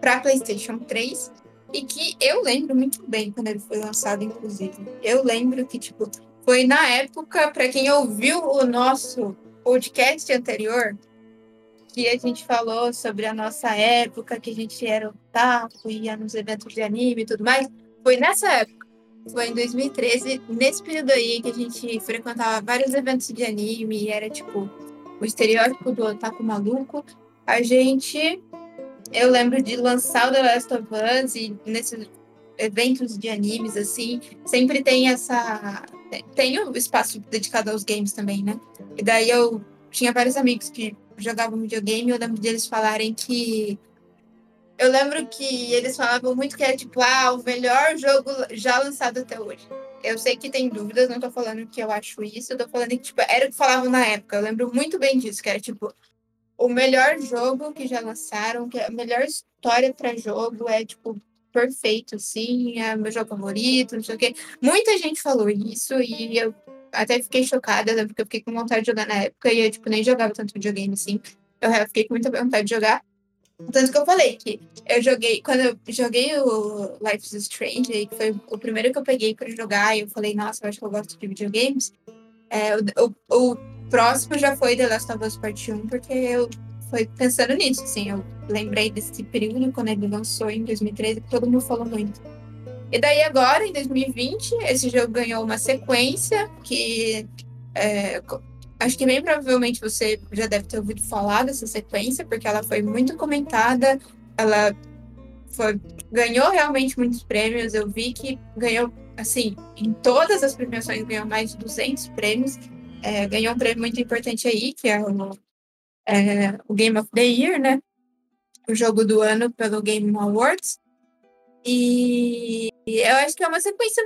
para PlayStation 3. E que eu lembro muito bem quando ele foi lançado, inclusive. Eu lembro que, tipo, foi na época, para quem ouviu o nosso podcast anterior, que a gente falou sobre a nossa época, que a gente era otaku, ia nos eventos de anime e tudo mais, foi nessa época. Foi em 2013, nesse período aí que a gente frequentava vários eventos de anime e era tipo o estereótipo do otaku maluco. A gente, eu lembro de lançar o The Last of Us e nesses eventos de animes assim, sempre tem essa tem o um espaço dedicado aos games também, né? E daí eu tinha vários amigos que jogavam videogame, eu lembro deles falarem que. Eu lembro que eles falavam muito que era tipo, ah, o melhor jogo já lançado até hoje. Eu sei que tem dúvidas, não tô falando que eu acho isso, eu tô falando que, tipo, era o que falavam na época. Eu lembro muito bem disso, que era tipo, o melhor jogo que já lançaram, que a melhor história para jogo é, tipo, perfeito, sim, é meu jogo favorito, não sei o quê. Muita gente falou isso e eu até fiquei chocada, né, porque eu fiquei com vontade de jogar na época e eu, tipo, nem jogava tanto videogame assim. Eu fiquei com muita vontade de jogar. Tanto que eu falei que eu joguei, quando eu joguei o Life is Strange, que foi o primeiro que eu peguei para jogar, e eu falei, nossa, eu acho que eu gosto de videogames. É, o, o, o, próximo já foi The Last of Us Part 1, porque eu fui pensando nisso, assim, eu lembrei desse período quando ele lançou em 2013, que todo mundo falou muito. E daí agora, em 2020, esse jogo ganhou uma sequência que é, acho que bem provavelmente você já deve ter ouvido falar dessa sequência, porque ela foi muito comentada, ela foi, ganhou realmente muitos prêmios. Eu vi que ganhou, assim, em todas as premiações ganhou mais de 200 prêmios. É, ganhou um prêmio muito importante aí, que é o, é o Game of the Year, né? O jogo do ano pelo Game Awards. E eu acho que é uma sequência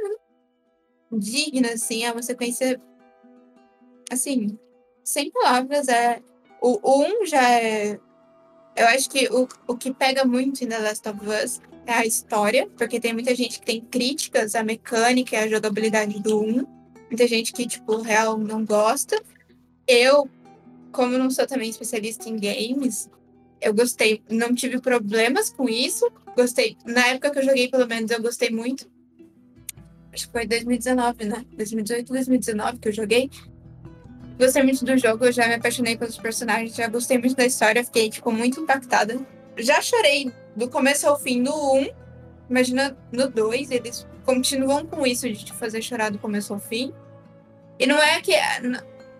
digna, assim, é uma sequência assim, sem palavras, é. O 1 um já é. Eu acho que o, o que pega muito em The Last of Us é a história, porque tem muita gente que tem críticas à mecânica e à jogabilidade do 1. Muita gente que, tipo, real não gosta. Eu, como não sou também especialista em games, eu gostei, não tive problemas com isso. Gostei. Na época que eu joguei, pelo menos, eu gostei muito. Acho que foi 2019, né? 2018, 2019 que eu joguei. Gostei muito do jogo, eu já me apaixonei pelos personagens, já gostei muito da história, fiquei, tipo, muito impactada. Já chorei do começo ao fim no 1. Imagina no 2, eles continuam com isso de te fazer chorar do começo ao fim. E não é que.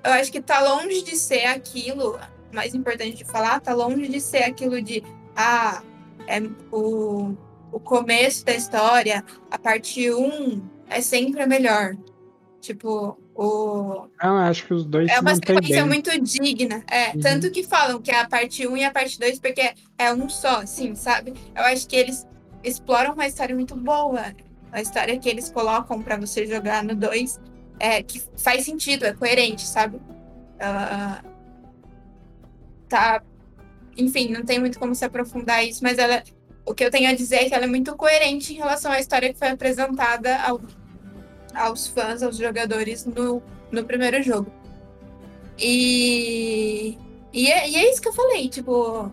Eu acho que tá longe de ser aquilo mais importante de falar, tá longe de ser aquilo de ah, é o, o começo da história, a parte 1 é sempre a melhor. Tipo, o.
Não, acho que os dois
É uma sequência muito digna. É, uhum. tanto que falam que é a parte 1 e a parte 2, porque é um só, assim, sabe? Eu acho que eles exploram uma história muito boa. A história que eles colocam para você jogar no 2 é que faz sentido, é coerente, sabe? Ela tá. Enfim, não tem muito como se aprofundar isso, mas ela. O que eu tenho a dizer é que ela é muito coerente em relação à história que foi apresentada ao, aos fãs, aos jogadores no, no primeiro jogo. E, e, é, e é isso que eu falei, tipo,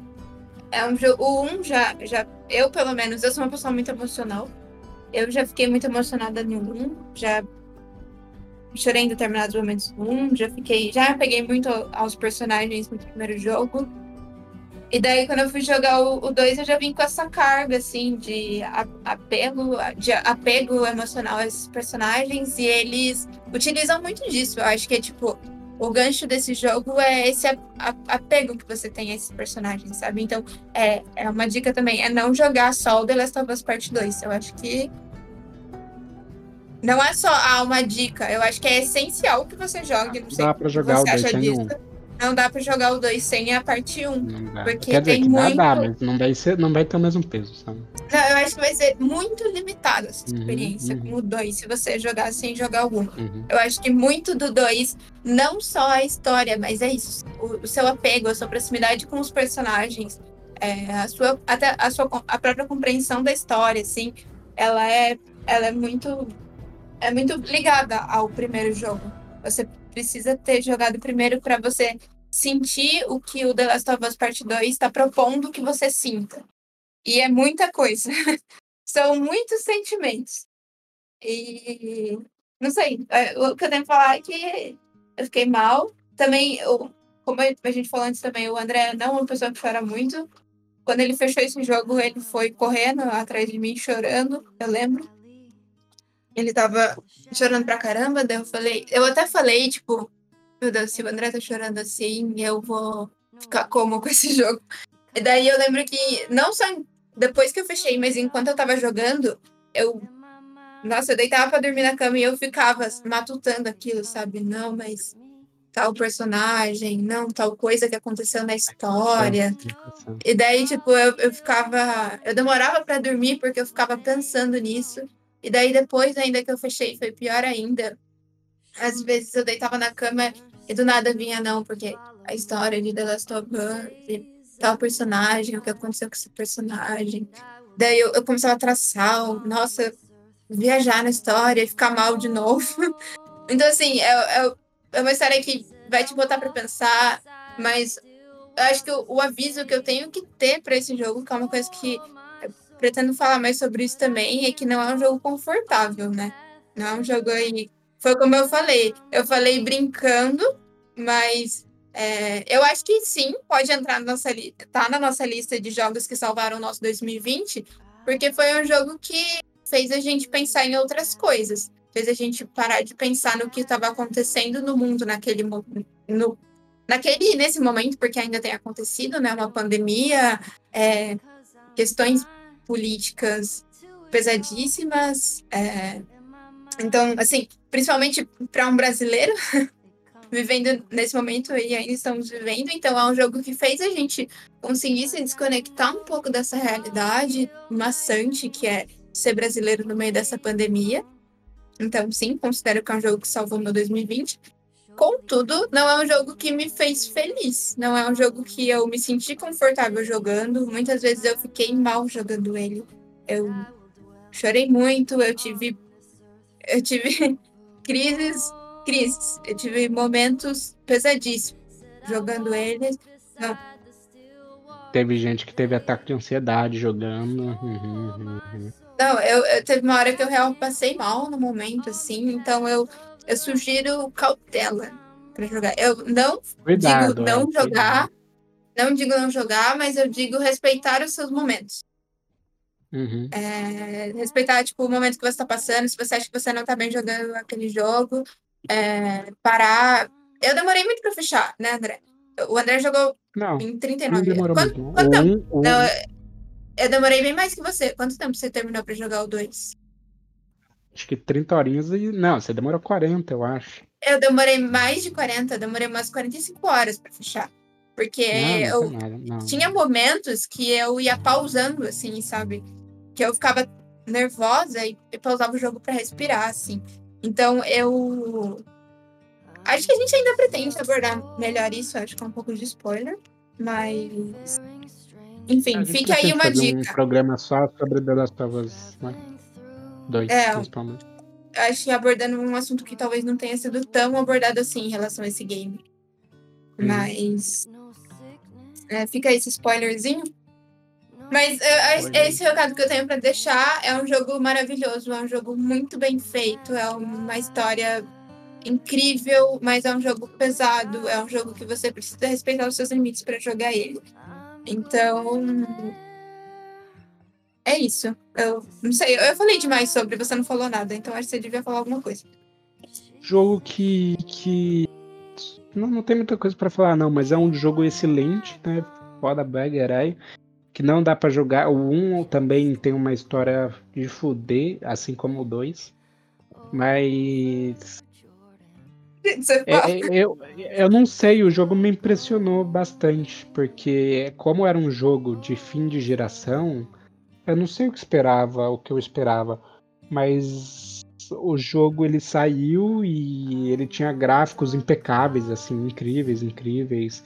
é um jogo. O 1 já, já. Eu, pelo menos, eu sou uma pessoa muito emocional. Eu já fiquei muito emocionada 1. Já chorei em determinados momentos no 1. Já fiquei. Já peguei muito aos personagens no primeiro jogo. E daí, quando eu fui jogar o 2, eu já vim com essa carga, assim, de apego, de apego emocional a esses personagens. E eles utilizam muito disso. Eu acho que é tipo o gancho desse jogo é esse apego que você tem a esses personagens, sabe? Então, é, é uma dica também, é não jogar só o The Last of Us Part 2. Eu acho que não é só ah, uma dica, eu acho que é essencial que você jogue. Não sei
dá pra jogar o que você acha disso.
Não dá pra jogar o 2 sem a parte 1. Um, porque
Quer
dizer,
tem
muito...
dá, mas não vai, ser, não vai ter o mesmo peso, sabe?
Não, eu acho que vai ser muito limitada essa uhum, experiência uhum. com o 2, se você jogar sem jogar o 1. Um. Uhum. Eu acho que muito do 2, não só a história, mas é isso. O, o seu apego, a sua proximidade com os personagens, é, a sua, até a sua a própria compreensão da história, assim, ela é, ela é muito é muito ligada ao primeiro jogo. Você precisa ter jogado primeiro para você sentir o que o The Last of Us Part 2 está propondo que você sinta. E é muita coisa. São muitos sentimentos. E não sei, é, o que eu tenho que falar é que eu fiquei mal. Também, eu, como a gente falou antes também, o André não é uma pessoa que chora muito. Quando ele fechou esse jogo, ele foi correndo atrás de mim, chorando, eu lembro. Ele tava chorando pra caramba, daí eu falei, eu até falei, tipo, meu Deus, se o André tá chorando assim, eu vou ficar como com esse jogo. E daí eu lembro que, não só depois que eu fechei, mas enquanto eu tava jogando, eu. Nossa, eu deitava pra dormir na cama e eu ficava matutando aquilo, sabe? Não, mas tal personagem, não, tal coisa que aconteceu na história. E daí, tipo, eu, eu ficava. Eu demorava para dormir porque eu ficava pensando nisso. E daí depois, ainda que eu fechei, foi pior ainda. Às vezes eu deitava na cama e do nada vinha, não, porque a história de The Last of Us, tal personagem, o que aconteceu com esse personagem. Daí eu, eu começava a traçar, nossa, viajar na história e ficar mal de novo. então, assim, é, é, é uma história que vai te botar para pensar, mas eu acho que o, o, aviso que eu tenho que ter para esse jogo, que é uma coisa que pretendo falar mais sobre isso também, é que não é um jogo confortável, né? Não é um jogo aí. Foi como eu falei. Eu falei brincando, mas é, eu acho que sim, pode entrar na nossa lista. Tá na nossa lista de jogos que salvaram o nosso 2020, porque foi um jogo que fez a gente pensar em outras coisas. Fez a gente parar de pensar no que estava acontecendo no mundo naquele no, naquele nesse momento, porque ainda tem acontecido, né? Uma pandemia, é, questões políticas pesadíssimas. É... Então, assim, principalmente para um brasileiro vivendo nesse momento e ainda estamos vivendo, então é um jogo que fez a gente conseguir se desconectar um pouco dessa realidade maçante que é ser brasileiro no meio dessa pandemia. Então, sim, considero que é um jogo que salvou meu 2020. Contudo, não é um jogo que me fez feliz. Não é um jogo que eu me senti confortável jogando. Muitas vezes eu fiquei mal jogando ele. Eu chorei muito, eu tive eu tive crises, crises. Eu tive momentos pesadíssimos jogando eles. Não.
Teve gente que teve ataque de ansiedade jogando. Uhum, uhum. uhum.
Não, eu, eu, teve uma hora que eu realmente passei mal no momento, assim, então eu eu sugiro cautela para jogar. Eu não Cuidado, digo não é, jogar, não digo não jogar, mas eu digo respeitar os seus momentos.
Uhum.
É, respeitar tipo, o momento que você está passando, se você acha que você não está bem jogando aquele jogo, é, parar. Eu demorei muito para fechar, né, André? O André jogou
Não,
em
não
39.
demorou
Quanto,
muito.
quanto
um, o
Não,
um,
eu demorei bem mais que você. Quanto tempo você terminou pra jogar o 2?
Acho que 30 horinhas e. Não, você demorou 40, eu acho.
Eu demorei mais de 40, eu demorei umas 45 horas pra fechar. Porque
Não,
eu.
Não.
tinha momentos que eu ia pausando, assim, sabe? Que eu ficava nervosa e, e pausava o jogo pra respirar, assim. Então eu. Acho que a gente ainda pretende abordar melhor isso, acho que é um pouco de spoiler. Mas. Enfim, fica aí uma
fazer um
dica.
programa só sobre The Last of Us, né? Dois,
É.
principalmente.
Acho que abordando um assunto que talvez não tenha sido tão abordado assim em relação a esse game.
Uhum.
Mas. é, fica esse spoilerzinho. Mas é, esse recado que eu tenho pra deixar é um jogo maravilhoso, é um jogo muito bem feito, é uma história incrível, mas é um jogo pesado, é um jogo que você precisa respeitar os seus limites pra jogar ele. Então, é isso. Eu não sei, eu falei demais sobre, você não falou nada, então acho que você devia falar alguma coisa.
Jogo que. que... Não, não tem muita coisa pra falar, não, mas é um jogo excelente, né? Foda bag, herói. Que não dá pra jogar. O 1 também tem uma história de fuder, assim como o 2. Mas. É, é, eu, eu não sei, o jogo me impressionou bastante, porque como era um jogo de fim de geração, eu não sei o que esperava, o que eu esperava, mas o jogo ele saiu e ele tinha gráficos impecáveis, assim, incríveis, incríveis.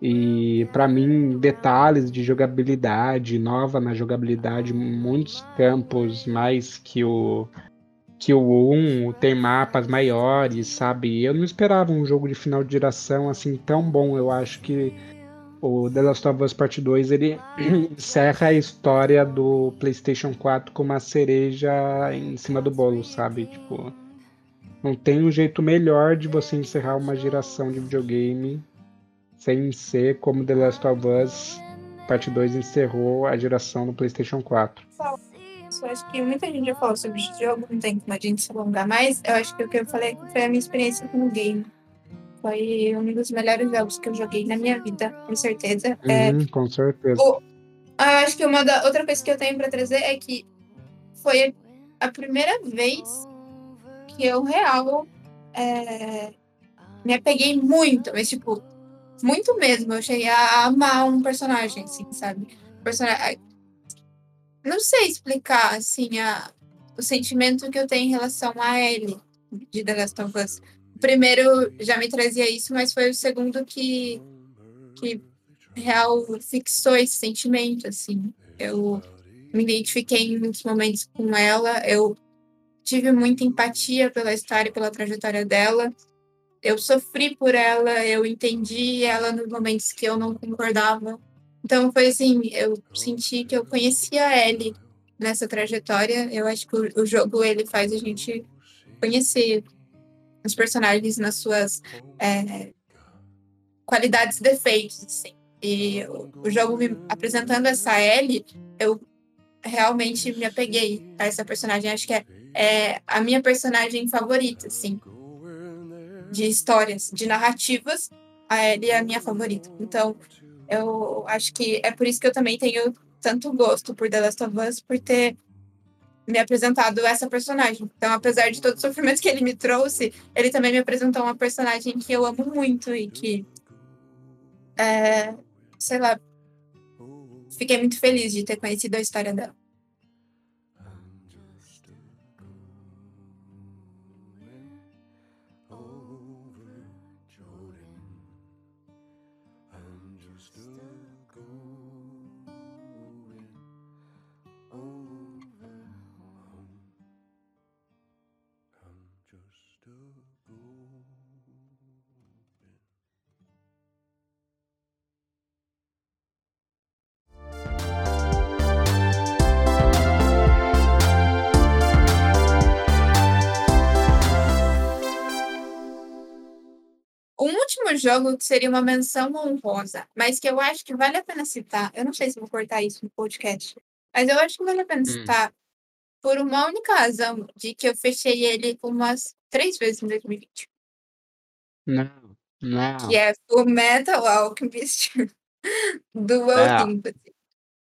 E pra mim, detalhes de jogabilidade, nova na jogabilidade, muitos campos mais que o que o 1 tem mapas maiores, sabe? Eu não esperava um jogo de final de geração assim tão bom. Eu acho que o The Last of Us Part 2 ele encerra a história do PlayStation 4 com uma cereja em cima do bolo, sabe? Tipo, não tem um jeito melhor de você encerrar uma geração de videogame sem ser como The Last of Us Part 2 encerrou a geração do PlayStation 4.
Eu acho que muita gente já falou sobre esse jogo, não tem como a gente se alongar mais. Eu acho que o que eu falei foi a minha experiência com o game. Foi um dos melhores jogos que eu joguei na minha vida, com certeza. É,
Uhum, com certeza.
o- acho que uma da outra coisa que eu tenho pra trazer é que foi a primeira vez que eu real é, me apeguei muito, mas tipo, muito mesmo. Eu cheguei a amar um personagem, assim, sabe? Personagem. Não sei explicar, assim, a, o sentimento que eu tenho em relação a ele de The Last of Us. O primeiro já me trazia isso, mas foi o segundo que, que real fixou esse sentimento, assim. Eu me identifiquei em muitos momentos com ela, eu tive muita empatia pela história e pela trajetória dela. Eu sofri por ela, eu entendi ela nos momentos que eu não concordava. Então foi assim, eu senti que eu conhecia a Ellie nessa trajetória. Eu acho que o jogo ele faz a gente conhecer os personagens nas suas é, qualidades e defeitos, assim. E o, jogo me apresentando essa Ellie, eu realmente me apeguei a essa personagem. Acho que é, é a minha personagem favorita, assim, de histórias, de narrativas. A Ellie é a minha favorita. Então, eu acho que é por isso que eu também tenho tanto gosto por The Last of Us, por ter me apresentado essa personagem. Então, apesar de todo o sofrimento que ele me trouxe, ele também me apresentou uma personagem que eu amo muito e que, é, sei lá, fiquei muito feliz de ter conhecido a história dela. Último jogo que seria uma menção honrosa, mas que eu acho que vale a pena citar. Eu não sei se vou cortar isso no podcast, mas eu acho que vale a pena
Hum.
citar por uma única razão, de que eu fechei ele umas três vezes em 2020.
Não, Não.
que é Full Metal Alchemist Dual
Não.
Sympathy.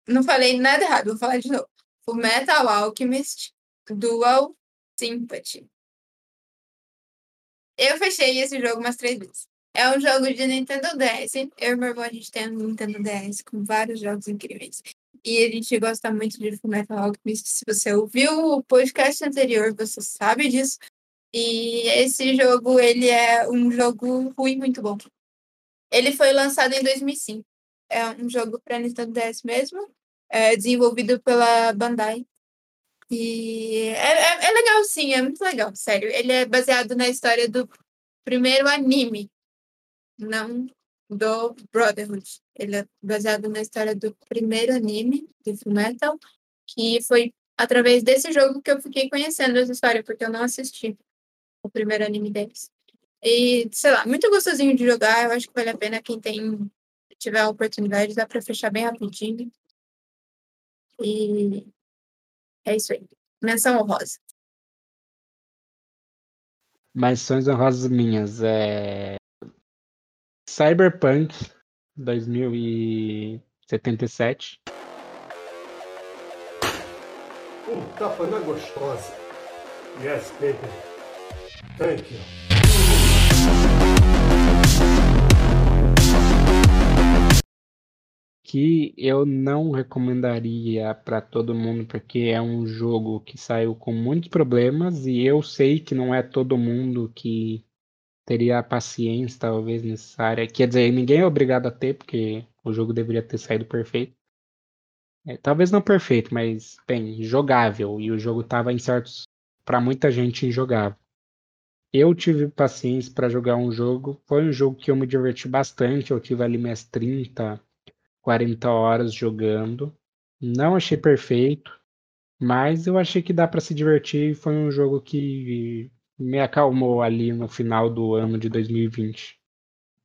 Não falei nada errado, vou falar de novo. Full Metal Alchemist Dual Sympathy. Eu fechei esse jogo umas três vezes. É um jogo de Nintendo DS. Eu e meu irmão, a gente tem um Nintendo DS com vários jogos incríveis. E a gente gosta muito de Fullmetal Alchemist. Se você ouviu o podcast anterior, você sabe disso. E esse jogo, ele é um jogo ruim muito bom. Ele foi lançado em 2005. É um jogo para Nintendo DS mesmo. É desenvolvido pela Bandai. E é, é, é legal, sim, é muito legal, sério. Ele é baseado na história do primeiro anime, não do Brotherhood. Ele é baseado na história do primeiro anime de Fullmetal, que foi através desse jogo que eu fiquei conhecendo essa história, porque eu não assisti o primeiro anime deles. E, sei lá, muito gostosinho de jogar, eu acho que vale a pena quem tem tiver a oportunidade, dá para fechar bem rapidinho. E é isso aí. Menção honrosa.
Menções honrosas minhas. É... Cyberpunk 2077.
Um tapa na gostosa. Yes, baby. Thank you.
que eu não recomendaria para todo mundo porque é um jogo que saiu com muitos problemas e eu sei que não é todo mundo que teria a paciência talvez necessária. Quer dizer, ninguém é obrigado a ter porque o jogo deveria ter saído perfeito. É, talvez não perfeito, mas bem, jogável e o jogo estava em certos para muita gente injogável. Eu tive paciência para jogar um jogo, foi um jogo que eu me diverti bastante, eu tive ali minhas 30 40 horas jogando. Não achei perfeito, mas eu achei que dá para se divertir. Foi um jogo que me acalmou ali no final do ano de 2020.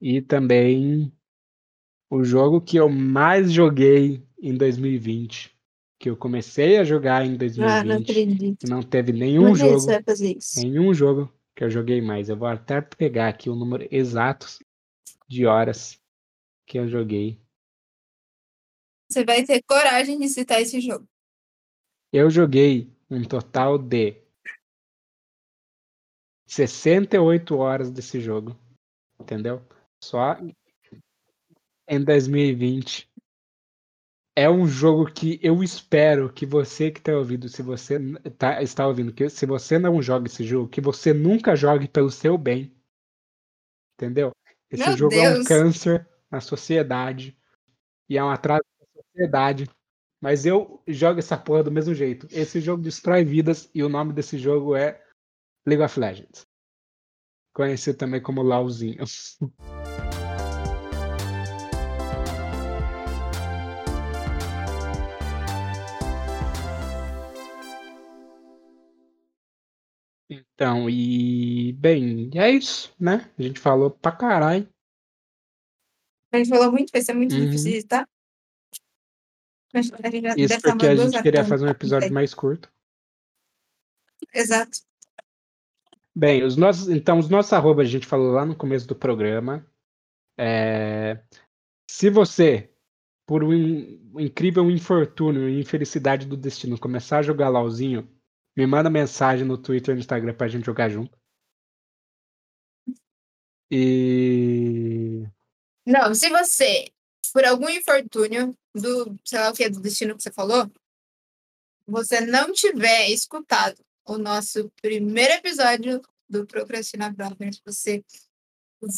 E também o jogo que eu mais joguei em 2020, que eu comecei a jogar em 2020,
Ah, não acredito.
não teve nenhum
é
jogo,
você vai fazer isso?
nenhum jogo que eu joguei mais. Eu vou até pegar aqui o número exato de horas que eu joguei.
Você vai ter coragem de citar esse jogo.
Eu joguei um total de 68 horas desse jogo. Entendeu? Só em 2020. É um jogo que eu espero que você que está ouvindo, se você tá, está ouvindo, que se você não joga esse jogo, que você nunca jogue pelo seu bem. Entendeu? Esse
Meu
jogo é um
Deus.
câncer na sociedade e é um atraso na sociedade. Mas eu jogo essa porra do mesmo jeito. Esse jogo destrói vidas e o nome desse jogo é League of Legends. Conhecido também como LAUzinho. Então, e bem, é isso, né? A gente falou pra caralho.
A gente falou muito, vai ser muito
Uhum.
difícil tá? Mas a gente já
Isso porque a gente queria fazer um episódio mais curto.
Exato.
Bem, os nossos, então, os nossos arrobas a gente falou lá no começo do programa. É, se você, por um in- incrível infortúnio e infelicidade do destino, começar a jogar LOLzinho, me manda mensagem no Twitter e no Instagram pra gente jogar junto. E.
Não, se você, por algum infortúnio do, sei lá o que, do destino que você falou, você não tiver escutado o nosso primeiro episódio do Procrastinar Brothers, você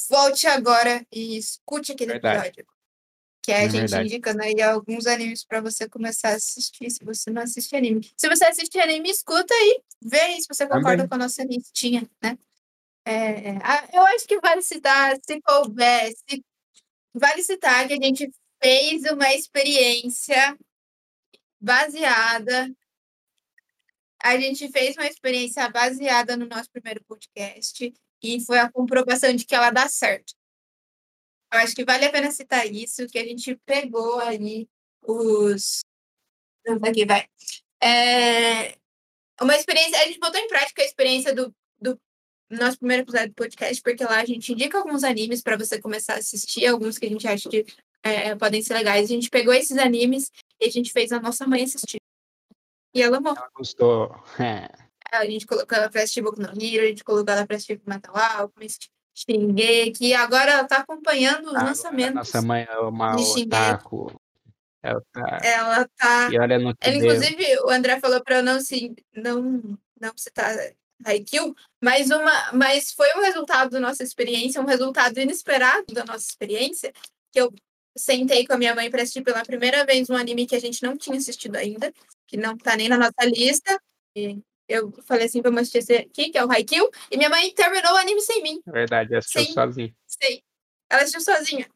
volte agora e escute aquele
Verdade.
episódio. Que é a
É
gente
verdade.
indicando aí alguns animes para você começar a assistir, se você não assiste anime. Se você assiste anime, escuta aí, vê aí se você concorda
Também.
com a nossa listinha, né? É, a- eu acho que vale citar, se couber, se Vale citar que a gente fez uma experiência baseada. A gente fez uma experiência baseada no nosso primeiro podcast e foi a comprovação de que ela dá certo. Eu acho que vale a pena citar isso, que a gente pegou ali os. Aqui, vai. É, Uma experiência. A gente botou em prática a experiência do, do nosso primeiro episódio do podcast, porque lá a gente indica alguns animes para você começar a assistir, alguns que a gente acha que é, podem ser legais. A gente pegou esses animes e a gente fez a nossa mãe assistir. E ela amou.
Ela gostou. É.
A gente colocou ela pra assistir Boku no Hero, a gente colocou ela pra assistir Metal Alchemist, Shingeki, agora ela tá acompanhando os
Ah,
lançamentos.
Nossa mãe é uma otaku. Ela tá.
Ela tá
E olha no que
Ela, inclusive, o André falou para eu não, se, não, não citar Haikyuu, mas, uma, mas foi um resultado da nossa experiência, um resultado inesperado da nossa experiência, que eu sentei com a minha mãe para assistir pela primeira vez um anime que a gente não tinha assistido ainda, que não tá nem na nossa lista. E eu falei assim, vamos assistir esse aqui, que é o Haikyuu, e minha mãe terminou o anime sem mim.
Na verdade, assistiu
Sim.
sozinho.
Sei. Ela assistiu sozinha.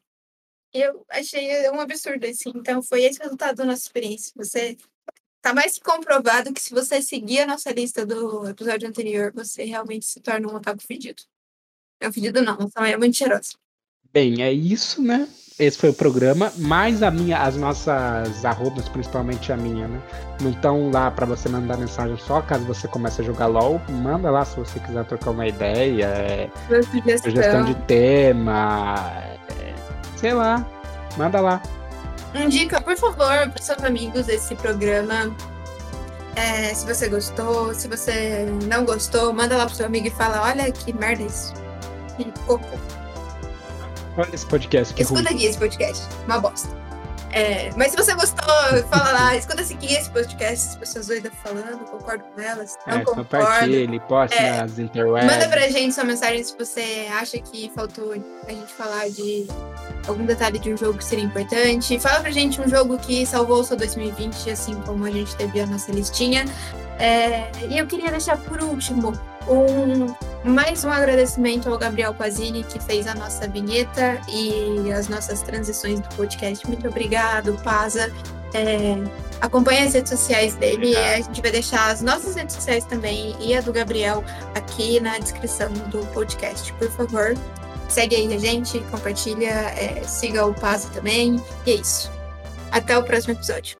E eu achei um absurdo, assim. Então, foi esse o resultado da nossa experiência. Você tá mais que comprovado que se você seguir a nossa lista do episódio anterior, você realmente se torna um otaku fedido. É um fedido não, nossa mãe é muito cheirosa.
Bem, é isso, né? Esse foi o programa, mais a minha, as nossas arrobas, principalmente a minha, né? Não estão lá para você mandar mensagem só caso você comece a jogar LOL. Manda lá se você quiser trocar uma ideia, é,
sugestão.
sugestão de tema, é, sei lá, manda lá.
Indica, por favor, para seus amigos esse programa. É, se você gostou, se você não gostou, manda lá pro seu amigo e fala, olha que merda isso. Que cocô.
Olha esse podcast que ruim.
Escuta aqui esse podcast. Uma bosta. É, mas se você gostou, fala lá, escuta aqui esse podcast, as pessoas doidas falando, concordo com elas, não
É,
concordo.
compartilhe, poste
É,
nas interwebs.
Manda pra gente sua mensagem se você acha que faltou a gente falar de algum detalhe de um jogo que seria importante. Fala pra gente um jogo que salvou o seu 2020, assim como a gente teve a nossa listinha. É, e eu queria deixar por último um, mais um agradecimento ao Gabriel Pazini, que fez a nossa vinheta e as nossas transições do podcast. Muito obrigado, Paza. É, acompanhe as redes sociais dele.
Obrigado.
A gente vai deixar as nossas redes sociais também e a do Gabriel aqui na descrição do podcast, por favor. Segue aí a gente, compartilha, é, siga o Paza também. E é isso. Até o próximo episódio.